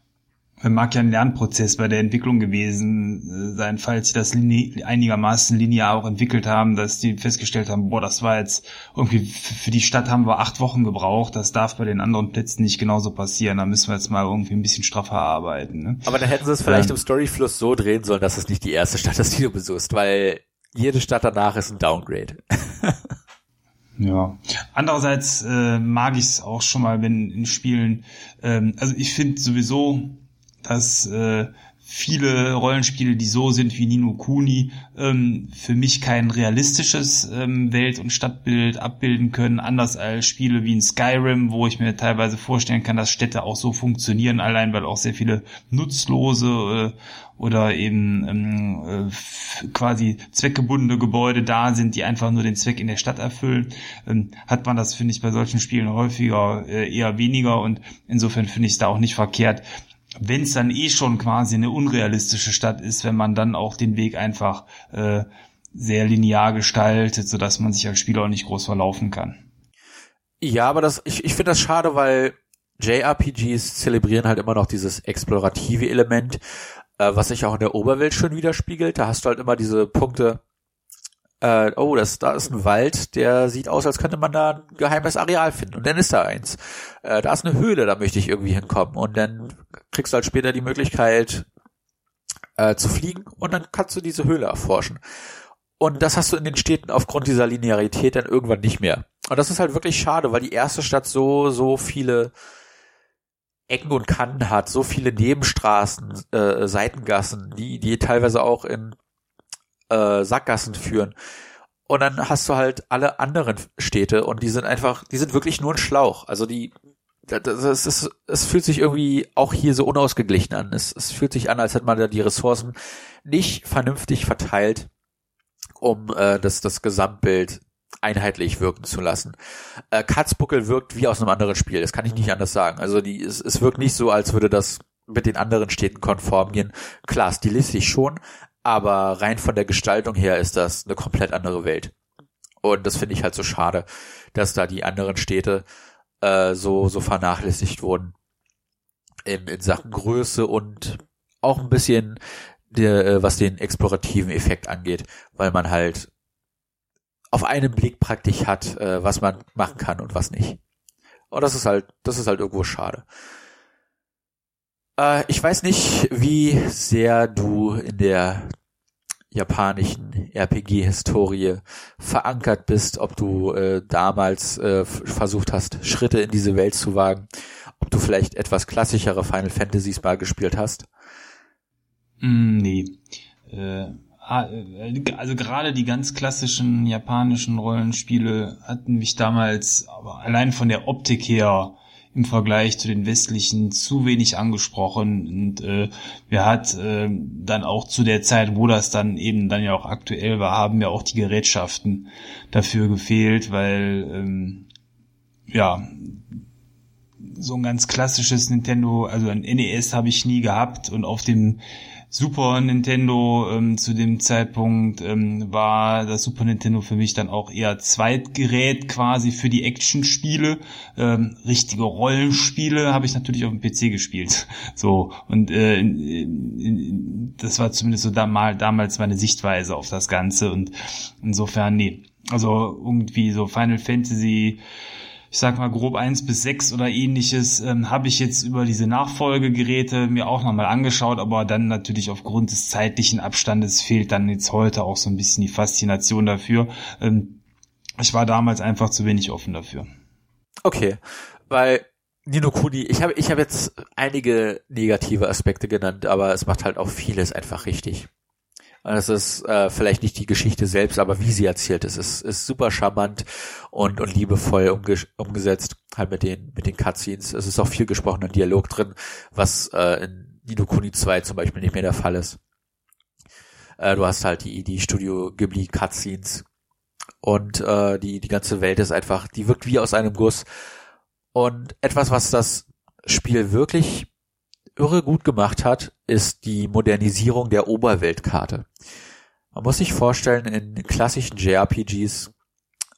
mag ja ein Lernprozess bei der Entwicklung gewesen äh, sein, falls sie das einigermaßen linear auch entwickelt haben, dass die festgestellt haben, boah, das war jetzt irgendwie für die Stadt haben wir acht Wochen gebraucht, das darf bei den anderen Plätzen nicht genauso passieren, da müssen wir jetzt mal irgendwie ein bisschen straffer arbeiten. Ne? Aber dann hätten sie es vielleicht ähm, im Storyfluss so drehen sollen, dass es nicht die erste Stadt ist, die du besuchst, weil jede Stadt danach ist ein Downgrade. Ja. Andererseits äh, mag ich es auch schon mal, wenn in Spielen, ähm, also ich finde sowieso dass äh, viele Rollenspiele, die so sind wie Nino Kuni, ähm, für mich kein realistisches ähm, Welt- und Stadtbild abbilden können, anders als Spiele wie in Skyrim, wo ich mir teilweise vorstellen kann, dass Städte auch so funktionieren, allein weil auch sehr viele nutzlose äh, oder eben ähm, äh, quasi zweckgebundene Gebäude da sind, die einfach nur den Zweck in der Stadt erfüllen, ähm, hat man das, finde ich, bei solchen Spielen häufiger äh, eher weniger und insofern finde ich es da auch nicht verkehrt, wenn es dann eh schon quasi eine unrealistische Stadt ist, wenn man dann auch den Weg einfach äh, sehr linear gestaltet, so dass man sich als Spieler auch nicht groß verlaufen kann. Ja, aber das, ich, ich finde das schade, weil JRPGs zelebrieren halt immer noch dieses explorative Element, äh, was sich auch in der Oberwelt schön widerspiegelt. Da hast du halt immer diese Punkte, äh, oh, das, da ist ein Wald, der sieht aus, als könnte man da ein geheimes Areal finden. Und dann ist da eins. Äh, da ist eine Höhle, da möchte ich irgendwie hinkommen. Und dann kriegst du halt später die Möglichkeit äh, zu fliegen und dann kannst du diese Höhle erforschen. Und das hast du in den Städten aufgrund dieser Linearität dann irgendwann nicht mehr. Und das ist halt wirklich schade, weil die erste Stadt so, so viele Ecken und Kanten hat, so viele Nebenstraßen, äh, Seitengassen, die, die teilweise auch in äh, Sackgassen führen. Und dann hast du halt alle anderen Städte und die sind einfach, die sind wirklich nur ein Schlauch. Also die, das ist, es, fühlt sich irgendwie auch hier so unausgeglichen an. Es, es fühlt sich an, als hätte man da die Ressourcen nicht vernünftig verteilt, um äh, das, das Gesamtbild einheitlich wirken zu lassen. Äh, Katzbuckel wirkt wie aus einem anderen Spiel, das kann ich nicht anders sagen. Also die, es, es wirkt nicht so, als würde das mit den anderen Städten konform gehen. Klar, stilistisch schon, aber rein von der Gestaltung her ist das eine komplett andere Welt. Und das finde ich halt so schade, dass da die anderen Städte äh, so, so vernachlässigt wurden in, in Sachen Größe und auch ein bisschen der, äh, was den explorativen Effekt angeht, weil man halt auf einen Blick praktisch hat, äh, was man machen kann und was nicht. Und das ist halt, das ist halt irgendwo schade. Äh, ich weiß nicht, wie sehr du in der japanischen RPG-Historie verankert bist, ob du äh, damals äh, versucht hast, Schritte in diese Welt zu wagen, ob du vielleicht etwas klassischere Final Fantasies mal gespielt hast. Mm, nee. Äh, ah, äh, also gerade die ganz klassischen japanischen Rollenspiele hatten mich damals aber allein von der Optik her im Vergleich zu den westlichen zu wenig angesprochen. Und äh, wir hat äh, dann auch zu der Zeit, wo das dann eben dann ja auch aktuell war, haben ja auch die Gerätschaften dafür gefehlt, weil ähm, ja so ein ganz klassisches Nintendo, also ein NES habe ich nie gehabt und auf dem Super Nintendo ähm, zu dem Zeitpunkt ähm, war das Super Nintendo für mich dann auch eher Zweitgerät quasi für die Actionspiele. Ähm, richtige Rollenspiele habe ich natürlich auf dem PC gespielt. So und äh, in, in, das war zumindest so da mal, damals meine Sichtweise auf das Ganze und insofern nee. Also irgendwie so Final Fantasy ich sag mal grob eins bis sechs oder ähnliches, ähm, habe ich jetzt über diese Nachfolgegeräte mir auch nochmal angeschaut, aber dann natürlich aufgrund des zeitlichen Abstandes fehlt dann jetzt heute auch so ein bisschen die Faszination dafür. Ähm, ich war damals einfach zu wenig offen dafür. Okay, weil Nino Kuni, ich habe ich hab jetzt einige negative Aspekte genannt, aber es macht halt auch vieles einfach richtig. Es ist äh, vielleicht nicht die Geschichte selbst, aber wie sie erzählt ist, ist, ist super charmant und, und liebevoll umge umgesetzt, halt mit den, mit den Cutscenes. Es ist auch viel gesprochener Dialog drin, was äh, in Nino Kuni 2 zum Beispiel nicht mehr der Fall ist. Äh, du hast halt die, die Studio Ghibli Cutscenes und äh, die, die ganze Welt ist einfach, die wirkt wie aus einem Guss. Und etwas, was das Spiel wirklich irre gut gemacht hat, ist die Modernisierung der Oberweltkarte. Man muss sich vorstellen, in klassischen JRPGs,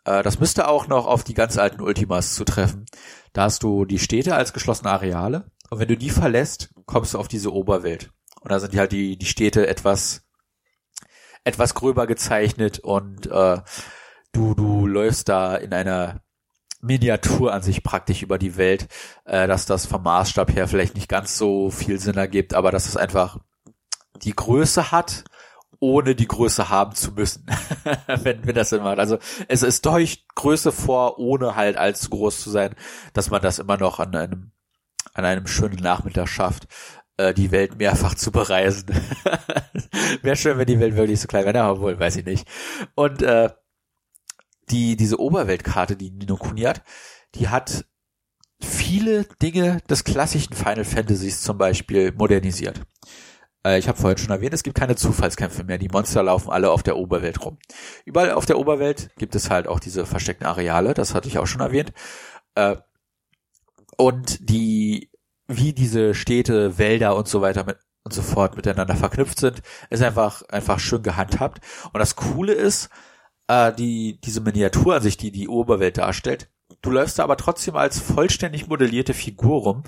äh, das müsste auch noch auf die ganz alten Ultimas zutreffen. Da hast du die Städte als geschlossene Areale und wenn du die verlässt, kommst du auf diese Oberwelt. Und da sind halt die, die Städte etwas, etwas gröber gezeichnet und äh, du, du läufst da in einer Miniatur an sich praktisch über die Welt, äh, dass das vom Maßstab her vielleicht nicht ganz so viel Sinn ergibt, aber dass es einfach die Größe hat, ohne die Größe haben zu müssen, wenn, wenn das macht. Also es ist durch Größe vor, ohne halt allzu groß zu sein, dass man das immer noch an einem an einem schönen Nachmittag schafft, äh, die Welt mehrfach zu bereisen. Wäre schön, wenn die Welt wirklich so klein wäre, aber wohl, weiß ich nicht. Und äh, die, diese Oberweltkarte, die Nino Kuni hat, die hat viele Dinge des klassischen Final Fantasies zum Beispiel modernisiert. Äh, ich habe vorhin schon erwähnt, es gibt keine Zufallskämpfe mehr. Die Monster laufen alle auf der Oberwelt rum. Überall auf der Oberwelt gibt es halt auch diese versteckten Areale, das hatte ich auch schon erwähnt. Äh, und die, wie diese Städte, Wälder und so weiter mit, und so fort miteinander verknüpft sind, ist einfach, einfach schön gehandhabt. Und das Coole ist, äh, die, diese Miniatur an sich, die die Oberwelt darstellt. Du läufst da aber trotzdem als vollständig modellierte Figur rum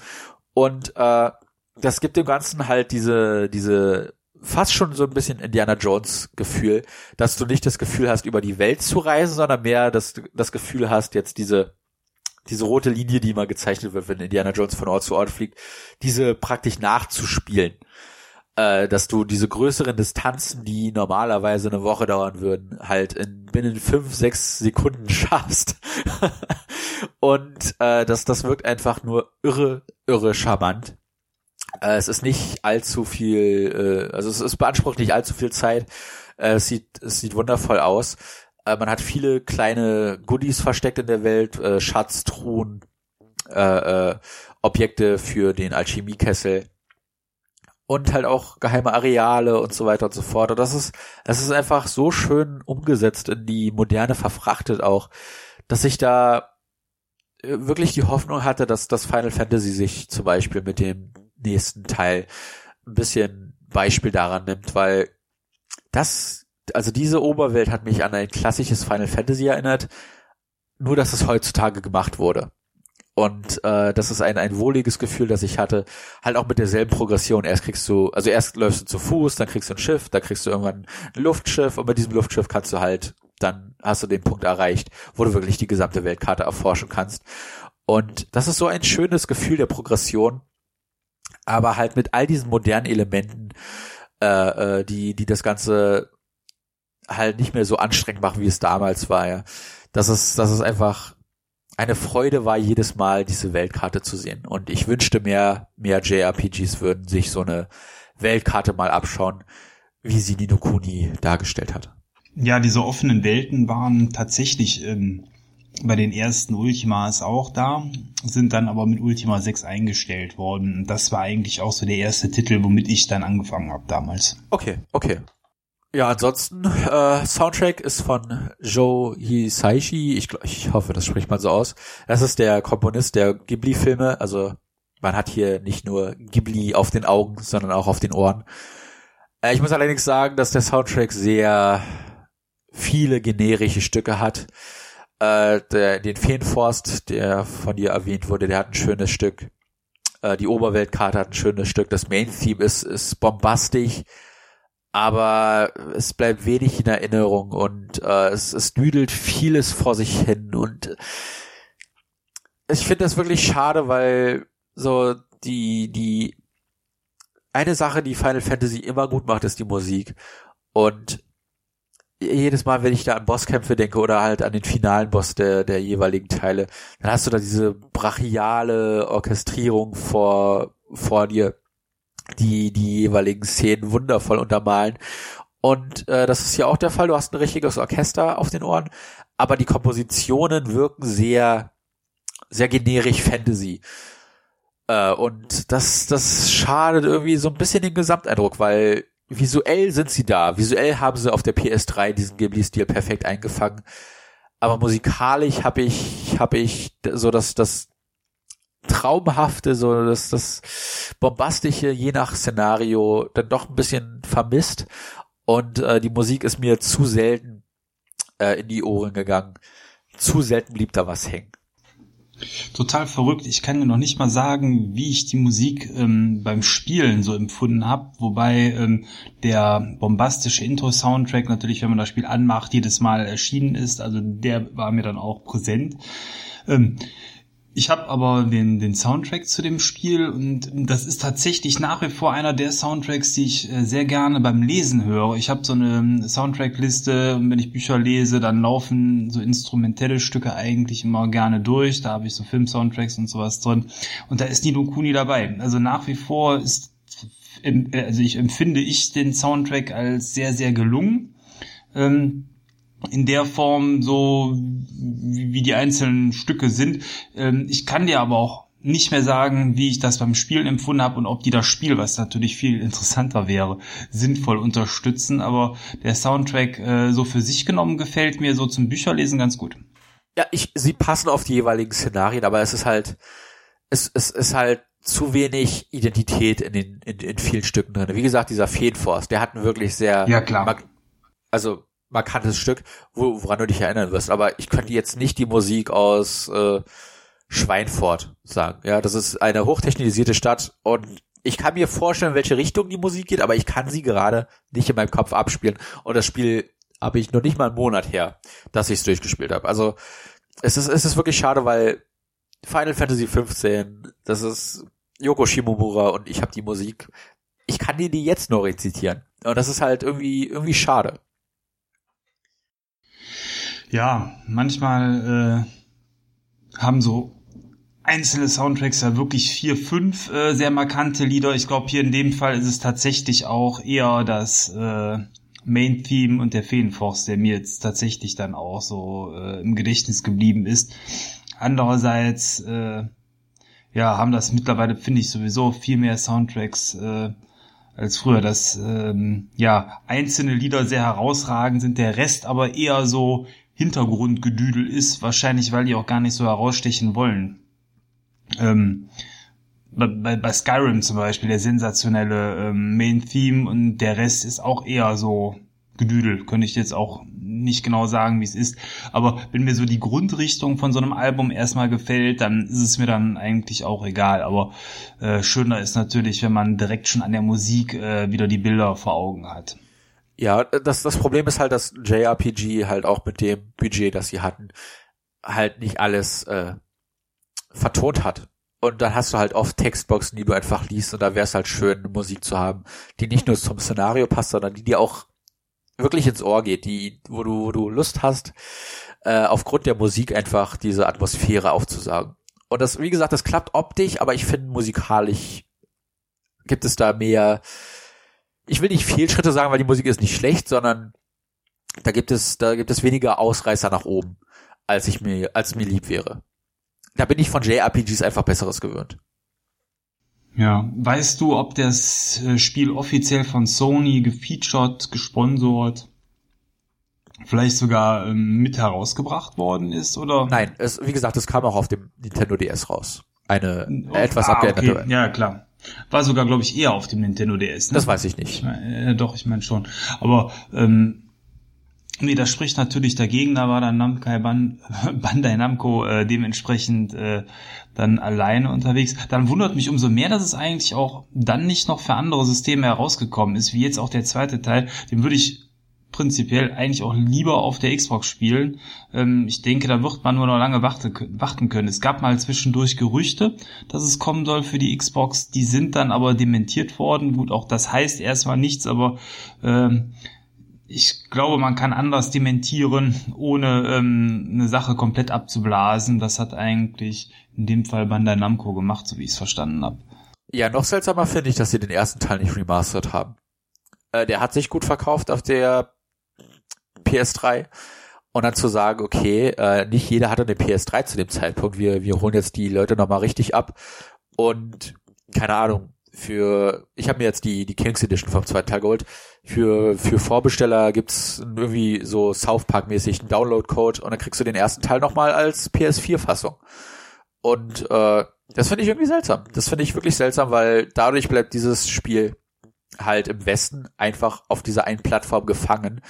und äh, das gibt dem Ganzen halt diese, diese fast schon so ein bisschen Indiana Jones Gefühl, dass du nicht das Gefühl hast, über die Welt zu reisen, sondern mehr das, das Gefühl hast, jetzt diese, diese rote Linie, die immer gezeichnet wird, wenn Indiana Jones von Ort zu Ort fliegt, diese praktisch nachzuspielen äh, dass du diese größeren Distanzen, die normalerweise eine Woche dauern würden, halt in binnen fünf, sechs Sekunden schaffst. und äh, das, das wirkt einfach nur irre, irre charmant. Äh, es ist nicht allzu viel, äh, also es, es beansprucht nicht allzu viel Zeit. Äh, es sieht, es sieht wundervoll aus. Äh, man hat viele kleine Goodies versteckt in der Welt, äh, Schatztruhen, äh, äh, Objekte für den Alchemiekessel und halt auch geheime Areale und so weiter und so fort. Und das ist, das ist einfach so schön umgesetzt in die Moderne verfrachtet auch, dass ich da äh, wirklich die Hoffnung hatte, dass das Final Fantasy sich zum Beispiel mit dem nächsten Teil ein bisschen Beispiel daran nimmt, weil das, also diese Oberwelt hat mich an ein klassisches Final Fantasy erinnert, nur dass es heutzutage gemacht wurde. Und äh, das ist ein, ein wohliges Gefühl, das ich hatte, halt auch mit derselben Progression. Erst kriegst du, also erst läufst du zu Fuß, dann kriegst du ein Schiff, dann kriegst du irgendwann ein Luftschiff und bei diesem Luftschiff kannst du halt, dann hast du den Punkt erreicht, wo du wirklich die gesamte Weltkarte erforschen kannst. Und das ist so ein schönes Gefühl der Progression, aber halt mit all diesen modernen Elementen, äh, äh, die, die das Ganze halt nicht mehr so anstrengend machen, wie es damals war, ja. Dass es, dass es einfach eine Freude war, jedes Mal diese Weltkarte zu sehen. Und ich wünschte mehr, mehr JRPGs würden sich so eine Weltkarte mal abschauen, wie sie Nino Kuni dargestellt hat. Ja, diese offenen Welten waren tatsächlich ähm, bei den ersten Ultimas auch da, sind dann aber mit Ultima 6 eingestellt worden. Das war eigentlich auch so der erste Titel, womit ich dann angefangen habe damals. Okay, okay. Ja, ansonsten, äh, Soundtrack ist von Joe Hisaishi. Ich, ich hoffe, das spricht man so aus. Das ist der Komponist der Ghibli-Filme. Also man hat hier nicht nur Ghibli auf den Augen, sondern auch auf den Ohren. Äh, ich muss allerdings sagen, dass der Soundtrack sehr viele generische Stücke hat. Äh, der, den Feenforst, der von dir erwähnt wurde, der hat ein schönes Stück. Äh, die Oberweltkarte hat ein schönes Stück. Das Main-Theme ist, ist bombastisch aber es bleibt wenig in Erinnerung und äh, es, es düdelt vieles vor sich hin und ich finde das wirklich schade, weil so die die eine Sache, die Final Fantasy immer gut macht, ist die Musik. Und jedes Mal, wenn ich da an Bosskämpfe denke oder halt an den finalen Boss der, der jeweiligen Teile, dann hast du da diese brachiale Orchestrierung vor, vor dir die die jeweiligen Szenen wundervoll untermalen. Und äh, das ist ja auch der Fall. Du hast ein richtiges Orchester auf den Ohren, aber die Kompositionen wirken sehr, sehr generisch Fantasy. Äh, und das, das schadet irgendwie so ein bisschen den Gesamteindruck, weil visuell sind sie da. Visuell haben sie auf der PS3 diesen Ghibli-Stil perfekt eingefangen. Aber musikalisch habe ich, habe ich so das, das Traumhafte, so das, das Bombastische, je nach Szenario, dann doch ein bisschen vermisst. Und äh, die Musik ist mir zu selten äh, in die Ohren gegangen. Zu selten blieb da was hängen. Total verrückt. Ich kann dir noch nicht mal sagen, wie ich die Musik ähm, beim Spielen so empfunden habe. Wobei ähm, der bombastische Intro-Soundtrack natürlich, wenn man das Spiel anmacht, jedes Mal erschienen ist. Also der war mir dann auch präsent. Ähm, ich habe aber den, den Soundtrack zu dem Spiel und das ist tatsächlich nach wie vor einer der Soundtracks, die ich äh, sehr gerne beim Lesen höre. Ich habe so eine ähm, Soundtrackliste und wenn ich Bücher lese, dann laufen so instrumentelle Stücke eigentlich immer gerne durch. Da habe ich so Film-Soundtracks und sowas drin. Und da ist Nino Kuni dabei. Also nach wie vor ist, also ich empfinde ich den Soundtrack als sehr, sehr gelungen. Ähm, in der Form so, wie, die einzelnen Stücke sind. Ähm, ich kann dir aber auch nicht mehr sagen, wie ich das beim Spielen empfunden habe und ob die das Spiel, was natürlich viel interessanter wäre, sinnvoll unterstützen. Aber der Soundtrack äh, so für sich genommen gefällt mir so zum Bücherlesen ganz gut. Ja, ich, sie passen auf die jeweiligen Szenarien, aber es ist halt, es, es ist halt zu wenig Identität in den in, in vielen Stücken drin. Wie gesagt, dieser Feenforce, der hat einen wirklich sehr, ja klar, also markantes Stück, wo, woran du dich erinnern wirst. Aber ich könnte jetzt nicht die Musik aus äh, Schweinfurt sagen. Ja, das ist eine hochtechnisierte Stadt und ich kann mir vorstellen, welche Richtung die Musik geht, aber ich kann sie gerade nicht in meinem Kopf abspielen. Und das Spiel habe ich noch nicht mal einen Monat her, dass ich es durchgespielt habe. Also es ist, es ist wirklich schade, weil Final Fantasy 15, das ist Yoko Shimomura und ich habe die Musik. Ich kann dir die jetzt nur rezitieren. Und das ist halt irgendwie, irgendwie schade. Ja, manchmal äh, haben so einzelne Soundtracks ja wirklich vier, fünf äh, sehr markante Lieder. Ich glaube, hier in dem Fall ist es tatsächlich auch eher das äh, Main-Theme und der Feenforst, der mir jetzt tatsächlich dann auch so äh, im Gedächtnis geblieben ist. Andererseits, äh, ja, haben das mittlerweile, finde ich, sowieso viel mehr Soundtracks äh, als früher, dass ähm, ja einzelne Lieder sehr herausragend sind, der Rest aber eher so Hintergrundgedüdel ist, wahrscheinlich weil die auch gar nicht so herausstechen wollen. Ähm, bei, bei Skyrim zum Beispiel, der sensationelle ähm, Main-Theme und der Rest ist auch eher so Gedüdel, könnte ich jetzt auch nicht genau sagen, wie es ist. Aber wenn mir so die Grundrichtung von so einem Album erstmal gefällt, dann ist es mir dann eigentlich auch egal. Aber äh, schöner ist natürlich, wenn man direkt schon an der Musik äh, wieder die Bilder vor Augen hat. Ja, das, das Problem ist halt, dass JRPG halt auch mit dem Budget, das sie hatten, halt nicht alles äh, vertont hat. Und dann hast du halt oft Textboxen, die du einfach liest und da wäre es halt schön, Musik zu haben, die nicht nur zum Szenario passt, sondern die dir auch wirklich ins Ohr geht, die, wo du, wo du Lust hast, äh, aufgrund der Musik einfach diese Atmosphäre aufzusagen. Und das, wie gesagt, das klappt optisch, aber ich finde musikalisch gibt es da mehr, ich will nicht Fehlschritte sagen, weil die Musik ist nicht schlecht, sondern da gibt es, da gibt es weniger Ausreißer nach oben, als ich mir, als mir lieb wäre. Da bin ich von JRPGs einfach Besseres gewöhnt. Ja, weißt du, ob das äh, Spiel offiziell von Sony gefeatured, gesponsert, vielleicht sogar ähm, mit herausgebracht worden ist, oder? Nein, es, wie gesagt, es kam auch auf dem Nintendo DS raus. Eine oh, etwas ah, abgeänderte. Okay. Ja, klar. War sogar, glaube ich, eher auf dem Nintendo DS. Ne? Das weiß ich nicht. Ich mein, äh, doch, ich meine schon. Aber ähm, Nee, das spricht natürlich dagegen, da war dann Namkai Ban Bandai Namco äh, dementsprechend äh, dann alleine unterwegs. Dann wundert mich umso mehr, dass es eigentlich auch dann nicht noch für andere Systeme herausgekommen ist, wie jetzt auch der zweite Teil. Den würde ich prinzipiell eigentlich auch lieber auf der Xbox spielen. Ähm, ich denke, da wird man nur noch lange warten können. Es gab mal zwischendurch Gerüchte, dass es kommen soll für die Xbox. Die sind dann aber dementiert worden. Gut, auch das heißt erstmal nichts, aber ähm, ich glaube, man kann anders dementieren, ohne ähm, eine Sache komplett abzublasen. Das hat eigentlich in dem Fall Bandai Namco gemacht, so wie ich es verstanden habe. Ja, noch seltsamer finde ich, dass sie den ersten Teil nicht remastered haben. Äh, der hat sich gut verkauft auf der PS3 und dann zu sagen, okay, äh, nicht jeder hatte eine PS3 zu dem Zeitpunkt, wir, wir holen jetzt die Leute nochmal richtig ab. Und keine Ahnung, für, ich habe mir jetzt die, die Kings Edition vom zweiten Teil geholt, für, für Vorbesteller gibt's irgendwie so South Park mäßig einen Download-Code und dann kriegst du den ersten Teil nochmal als PS4-Fassung. Und äh, das finde ich irgendwie seltsam. Das finde ich wirklich seltsam, weil dadurch bleibt dieses Spiel halt im Westen einfach auf dieser einen Plattform gefangen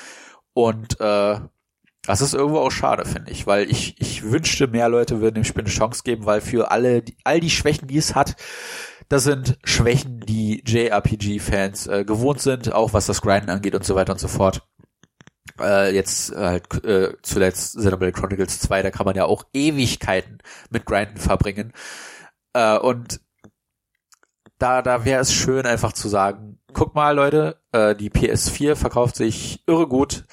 und äh, das ist irgendwo auch schade, finde ich, weil ich, ich wünschte, mehr Leute würden dem Spiel eine Chance geben, weil für alle, die, all die Schwächen, die es hat, das sind Schwächen, die JRPG-Fans äh, gewohnt sind, auch was das Grinden angeht und so weiter und so fort. Äh, jetzt halt äh, zuletzt Xenoblade Chronicles 2, da kann man ja auch Ewigkeiten mit Grinden verbringen. Äh, und da, da wäre es schön, einfach zu sagen, guck mal, Leute, äh, die PS4 verkauft sich irre gut.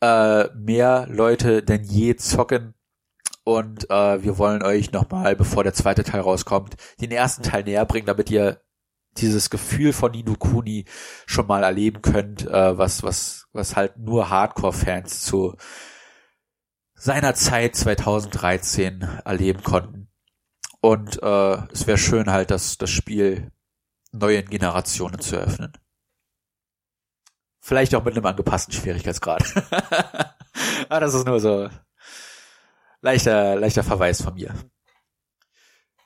Äh, mehr Leute denn je zocken. Und äh, wir wollen euch nochmal, bevor der zweite Teil rauskommt, den ersten Teil näher bringen, damit ihr dieses Gefühl von Nino Kuni schon mal erleben könnt, äh, was, was, was halt nur Hardcore-Fans zu seiner Zeit 2013 erleben konnten. Und äh, es wäre schön halt, dass das Spiel neuen Generationen zu öffnen. Vielleicht auch mit einem angepassten Schwierigkeitsgrad. Aber ah, das ist nur so leichter, leichter Verweis von mir.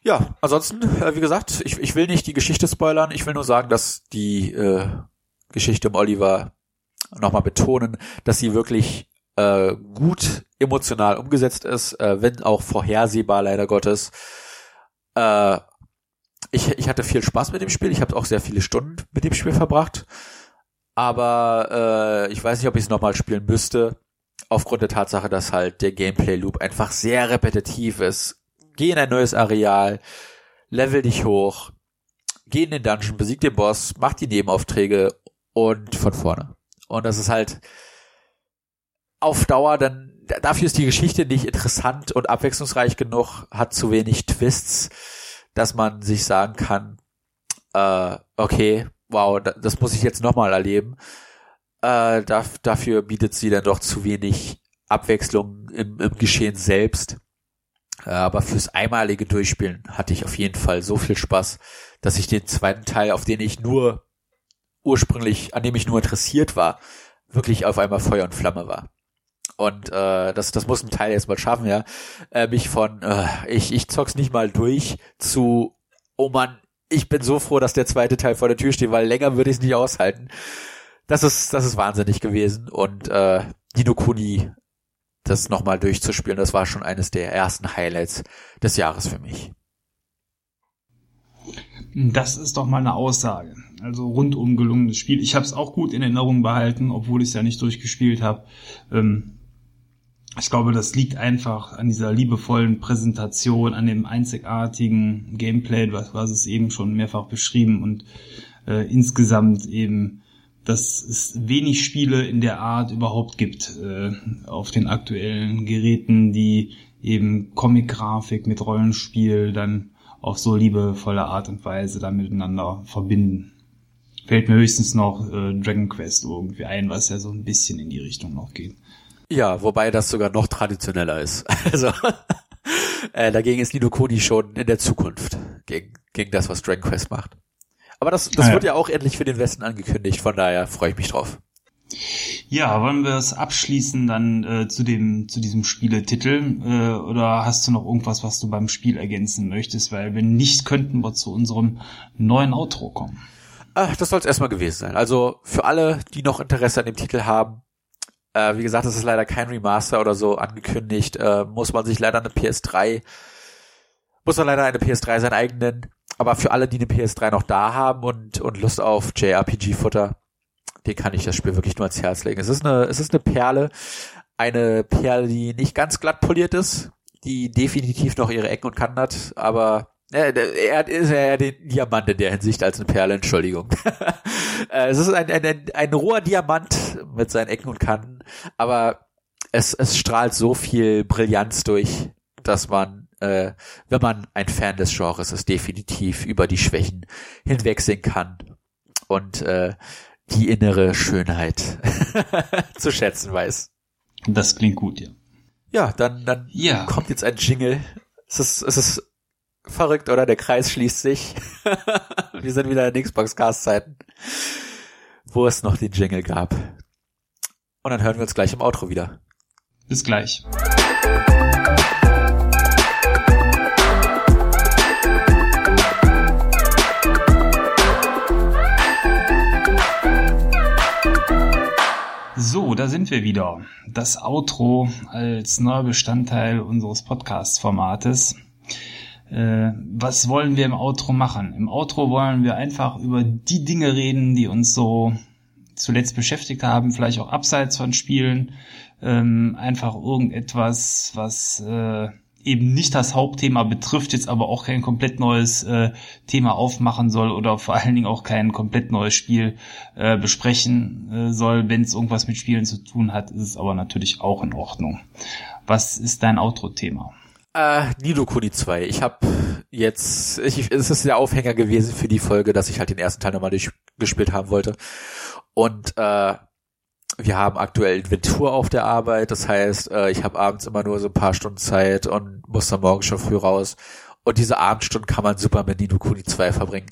Ja, ansonsten, äh, wie gesagt, ich, ich will nicht die Geschichte spoilern, ich will nur sagen, dass die äh, Geschichte um Oliver nochmal betonen, dass sie wirklich äh, gut emotional umgesetzt ist, äh, wenn auch vorhersehbar leider Gottes. Äh, ich, ich hatte viel Spaß mit dem Spiel, ich habe auch sehr viele Stunden mit dem Spiel verbracht aber äh, ich weiß nicht, ob ich es nochmal spielen müsste, aufgrund der Tatsache, dass halt der Gameplay-Loop einfach sehr repetitiv ist. Geh in ein neues Areal, level dich hoch, geh in den Dungeon, besieg den Boss, mach die Nebenaufträge und von vorne. Und das ist halt auf Dauer dann, dafür ist die Geschichte nicht interessant und abwechslungsreich genug, hat zu wenig Twists, dass man sich sagen kann, äh, okay, wow, das muss ich jetzt nochmal erleben. Äh, dafür bietet sie dann doch zu wenig Abwechslung im, im Geschehen selbst. Äh, aber fürs einmalige Durchspielen hatte ich auf jeden Fall so viel Spaß, dass ich den zweiten Teil, auf den ich nur ursprünglich, an dem ich nur interessiert war, wirklich auf einmal Feuer und Flamme war. Und äh, das, das muss ein Teil jetzt mal schaffen, ja. Äh, mich von äh, ich, ich zock's nicht mal durch zu, oh man, ich bin so froh, dass der zweite Teil vor der Tür steht, weil länger würde ich es nicht aushalten. Das ist, das ist wahnsinnig gewesen. Und äh, Dino Kuni, das nochmal durchzuspielen, das war schon eines der ersten Highlights des Jahres für mich. Das ist doch mal eine Aussage. Also rundum gelungenes Spiel. Ich habe es auch gut in Erinnerung behalten, obwohl ich es ja nicht durchgespielt habe. Ähm, ich glaube, das liegt einfach an dieser liebevollen Präsentation, an dem einzigartigen Gameplay, was, was es eben schon mehrfach beschrieben und äh, insgesamt eben dass es wenig Spiele in der Art überhaupt gibt äh, auf den aktuellen Geräten, die eben Comic-Grafik mit Rollenspiel dann auf so liebevolle Art und Weise da miteinander verbinden. Fällt mir höchstens noch äh, Dragon Quest irgendwie ein, was ja so ein bisschen in die Richtung noch geht. Ja, wobei das sogar noch traditioneller ist. Also äh, dagegen ist Nino Kuni schon in der Zukunft gegen, gegen das, was Dragon Quest macht. Aber das, das ah, ja. wird ja auch endlich für den Westen angekündigt, von daher freue ich mich drauf. Ja, wollen wir es abschließen dann äh, zu dem zu diesem Spieletitel äh, oder hast du noch irgendwas, was du beim Spiel ergänzen möchtest? Weil wenn nicht, könnten wir zu unserem neuen Outro kommen. Ach, das soll es erstmal gewesen sein. Also für alle, die noch Interesse an dem Titel haben, äh, wie gesagt, es ist leider kein Remaster oder so angekündigt, äh, muss man sich leider eine PS3 muss man leider eine PS3 sein eigenen. Aber für alle, die eine PS3 noch da haben und, und Lust auf JRPG-Futter, den kann ich das Spiel wirklich nur ans Herz legen. Es ist eine, es ist eine Perle, eine Perle, die nicht ganz glatt poliert ist, die definitiv noch ihre Ecken und Kanten hat, aber er ist ja der Diamant in der Hinsicht als eine Perle, Entschuldigung. Äh, es ist ein, ein, ein, ein roher Diamant mit seinen Ecken und Kanten, aber es, es strahlt so viel Brillanz durch, dass man, äh, wenn man ein Fan des Genres ist, definitiv über die Schwächen hinwegsehen kann. Und äh, die innere Schönheit zu schätzen weiß. Das klingt gut, ja. Ja, dann, dann ja. kommt jetzt ein Jingle. Es ist, es ist verrückt, oder? Der Kreis schließt sich. Wir sind wieder in Xbox-Cast-Zeiten, wo es noch den Jingle gab. Und dann hören wir uns gleich im Outro wieder. Bis gleich. So, da sind wir wieder. Das Outro als neuer Bestandteil unseres Podcast-Formates. Äh, was wollen wir im Outro machen? Im Outro wollen wir einfach über die Dinge reden, die uns so zuletzt beschäftigt haben, vielleicht auch abseits von Spielen. Ähm, einfach irgendetwas, was äh, eben nicht das Hauptthema betrifft, jetzt aber auch kein komplett neues äh, Thema aufmachen soll oder vor allen Dingen auch kein komplett neues Spiel äh, besprechen äh, soll. Wenn es irgendwas mit Spielen zu tun hat, ist es aber natürlich auch in Ordnung. Was ist dein Outro-Thema? Äh, Nido Kuni 2. Ich habe jetzt, ich, es ist der Aufhänger gewesen für die Folge, dass ich halt den ersten Teil nochmal durchgespielt haben wollte. Und äh, wir haben aktuell Inventur auf der Arbeit, das heißt, äh, ich habe abends immer nur so ein paar Stunden Zeit und muss dann morgen schon früh raus. Und diese Abendstunden kann man super mit Nino Kuni 2 verbringen.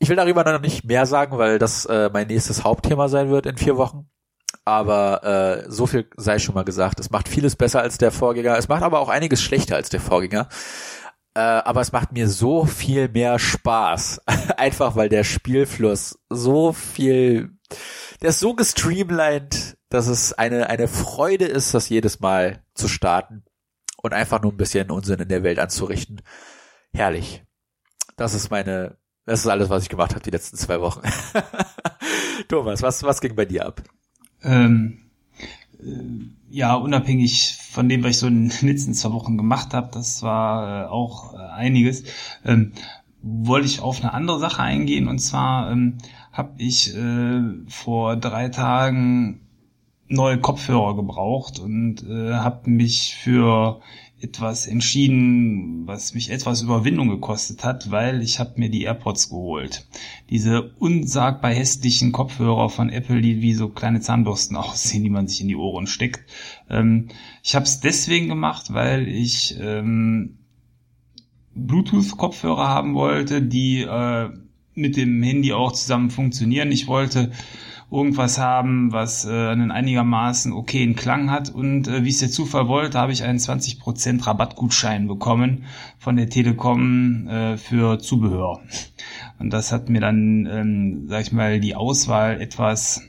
Ich will darüber noch nicht mehr sagen, weil das äh, mein nächstes Hauptthema sein wird in vier Wochen. Aber äh, so viel sei schon mal gesagt. Es macht vieles besser als der Vorgänger. Es macht aber auch einiges schlechter als der Vorgänger. Äh, aber es macht mir so viel mehr Spaß. Einfach weil der Spielfluss so viel der ist so gestreamlined, dass es eine, eine Freude ist, das jedes Mal zu starten und einfach nur ein bisschen Unsinn in der Welt anzurichten. Herrlich. Das ist meine, das ist alles, was ich gemacht habe die letzten zwei Wochen. Thomas, was, was ging bei dir ab? Ähm, äh, ja, unabhängig von dem, was ich so in den letzten zwei Wochen gemacht habe, das war äh, auch äh, einiges, ähm, wollte ich auf eine andere Sache eingehen. Und zwar ähm, habe ich äh, vor drei Tagen neue Kopfhörer gebraucht und äh, habe mich für etwas entschieden, was mich etwas Überwindung gekostet hat, weil ich habe mir die AirPods geholt. Diese unsagbar hässlichen Kopfhörer von Apple, die wie so kleine Zahnbürsten aussehen, die man sich in die Ohren steckt. Ähm, ich habe es deswegen gemacht, weil ich ähm, Bluetooth-Kopfhörer haben wollte, die äh, mit dem Handy auch zusammen funktionieren. Ich wollte irgendwas haben, was äh, einen einigermaßen okayen Klang hat und äh, wie es der Zufall wollte, habe ich einen 20% Rabattgutschein bekommen von der Telekom äh, für Zubehör. Und das hat mir dann, ähm, sag ich mal, die Auswahl etwas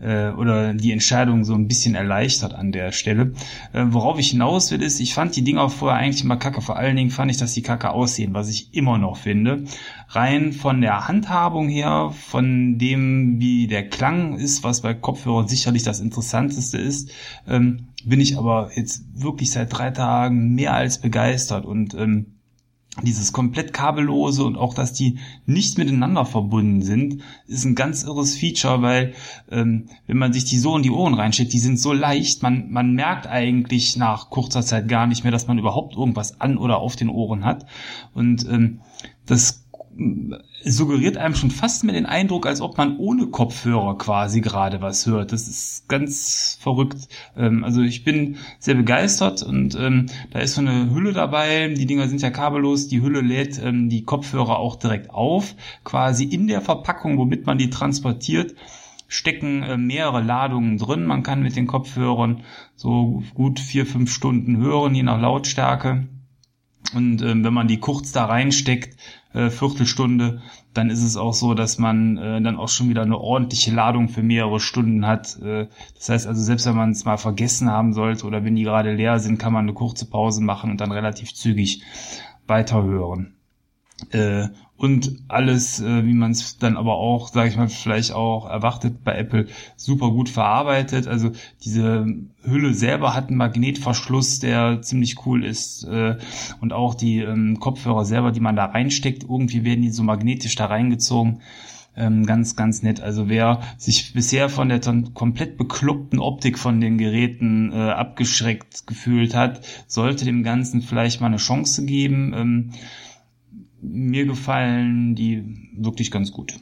äh, oder die Entscheidung so ein bisschen erleichtert an der Stelle. Äh, worauf ich hinaus will, ist, ich fand die Dinger vorher eigentlich immer kacke. Vor allen Dingen fand ich, dass die kacke aussehen, was ich immer noch finde. Rein von der Handhabung her, von dem, wie der Klang ist, was bei Kopfhörern sicherlich das Interessanteste ist, ähm, bin ich aber jetzt wirklich seit drei Tagen mehr als begeistert und ähm, dieses komplett kabellose und auch, dass die nicht miteinander verbunden sind, ist ein ganz irres Feature, weil ähm, wenn man sich die so in die Ohren reinsteckt, die sind so leicht, man, man merkt eigentlich nach kurzer Zeit gar nicht mehr, dass man überhaupt irgendwas an oder auf den Ohren hat. Und ähm, das suggeriert einem schon fast mehr den Eindruck, als ob man ohne Kopfhörer quasi gerade was hört. Das ist ganz verrückt. Ähm, also ich bin sehr begeistert und ähm, da ist so eine Hülle dabei. Die Dinger sind ja kabellos. Die Hülle lädt ähm, die Kopfhörer auch direkt auf, quasi in der Verpackung, womit man die transportiert stecken äh, mehrere Ladungen drin. Man kann mit den Kopfhörern so gut vier, fünf Stunden hören, je nach Lautstärke. Und ähm, wenn man die kurz da reinsteckt, äh, Viertelstunde, dann ist es auch so, dass man äh, dann auch schon wieder eine ordentliche Ladung für mehrere Stunden hat. Äh, das heißt also, selbst wenn man es mal vergessen haben sollte oder wenn die gerade leer sind, kann man eine kurze Pause machen und dann relativ zügig weiterhören. Äh, und alles, äh, wie man es dann aber auch, sage ich mal, vielleicht auch erwartet bei Apple, super gut verarbeitet. Also diese Hülle selber hat einen Magnetverschluss, der ziemlich cool ist. Äh, und auch die ähm, Kopfhörer selber, die man da reinsteckt, irgendwie werden die so magnetisch da reingezogen. Ähm, ganz, ganz nett. Also wer sich bisher von der komplett bekloppten Optik von den Geräten äh, abgeschreckt gefühlt hat, sollte dem Ganzen vielleicht mal eine Chance geben. Ähm, mir gefallen die wirklich ganz gut.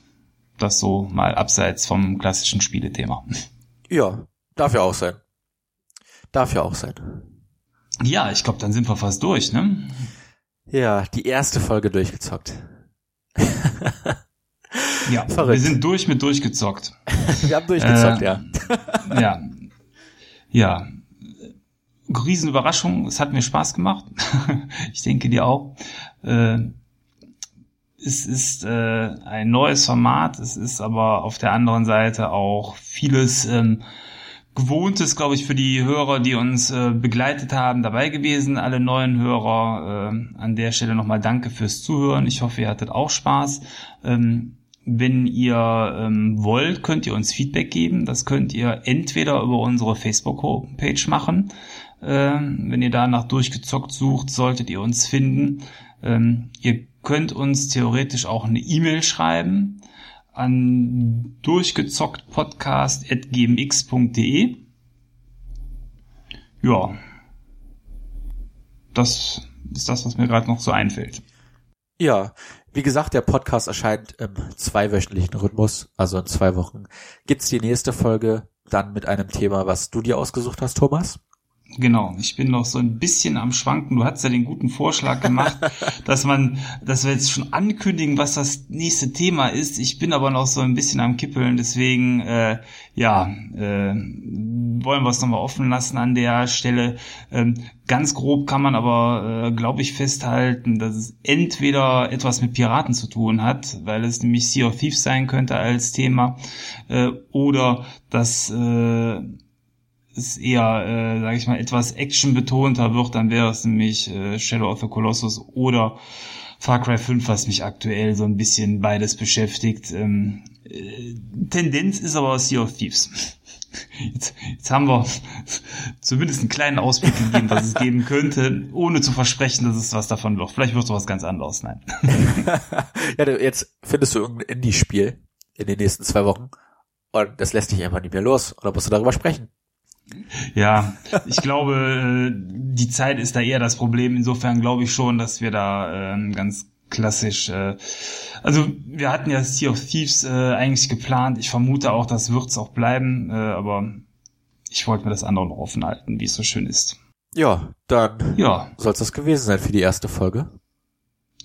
Das so mal abseits vom klassischen Spielethema. Ja, darf ja auch sein. Darf ja auch sein. Ja, ich glaube, dann sind wir fast durch, ne? Ja, die erste Folge durchgezockt. ja, Verrückt. wir sind durch mit durchgezockt. wir haben durchgezockt, äh, ja. ja. Ja. Riesenüberraschung, es hat mir Spaß gemacht. ich denke dir auch. Äh, es ist äh, ein neues Format, es ist aber auf der anderen Seite auch vieles ähm, Gewohntes, glaube ich, für die Hörer, die uns äh, begleitet haben, dabei gewesen. Alle neuen Hörer, äh, an der Stelle nochmal danke fürs Zuhören. Ich hoffe, ihr hattet auch Spaß. Ähm, wenn ihr ähm, wollt, könnt ihr uns Feedback geben. Das könnt ihr entweder über unsere Facebook-Page machen. Ähm, wenn ihr danach durchgezockt sucht, solltet ihr uns finden. Ähm, ihr könnt uns theoretisch auch eine E-Mail schreiben an durchgezocktpodcast.gmx.de. Ja, das ist das, was mir gerade noch so einfällt. Ja, wie gesagt, der Podcast erscheint im zweiwöchentlichen Rhythmus, also in zwei Wochen. Gibt's die nächste Folge dann mit einem Thema, was du dir ausgesucht hast, Thomas? Genau, ich bin noch so ein bisschen am Schwanken. Du hast ja den guten Vorschlag gemacht, dass man, dass wir jetzt schon ankündigen, was das nächste Thema ist. Ich bin aber noch so ein bisschen am Kippeln, deswegen äh, ja, äh, wollen wir es nochmal offen lassen an der Stelle. Ähm, ganz grob kann man aber, äh, glaube ich, festhalten, dass es entweder etwas mit Piraten zu tun hat, weil es nämlich Sea of Thieves sein könnte als Thema, äh, oder dass äh, es eher, äh, sage ich mal, etwas actionbetonter wird, dann wäre es nämlich äh, Shadow of the Colossus oder Far Cry 5, was mich aktuell so ein bisschen beides beschäftigt. Ähm, äh, Tendenz ist aber Sea of Thieves. Jetzt, jetzt haben wir zumindest einen kleinen Ausblick gegeben, was es geben könnte, ohne zu versprechen, dass es was davon wird. Vielleicht wird es was ganz anderes. Nein. ja, jetzt findest du irgendein Indie-Spiel in den nächsten zwei Wochen und das lässt dich einfach nicht mehr los. Oder musst du darüber sprechen? Ja, ich glaube, die Zeit ist da eher das Problem. Insofern glaube ich schon, dass wir da äh, ganz klassisch, äh, also wir hatten ja Sea of Thieves äh, eigentlich geplant. Ich vermute auch, das wird es auch bleiben, äh, aber ich wollte mir das andere noch offen halten, wie es so schön ist. Ja, dann ja. soll es das gewesen sein für die erste Folge.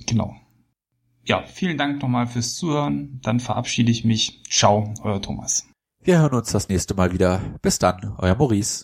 Genau. Ja, vielen Dank nochmal fürs Zuhören. Dann verabschiede ich mich. Ciao, euer Thomas. Wir hören uns das nächste Mal wieder. Bis dann, euer Maurice.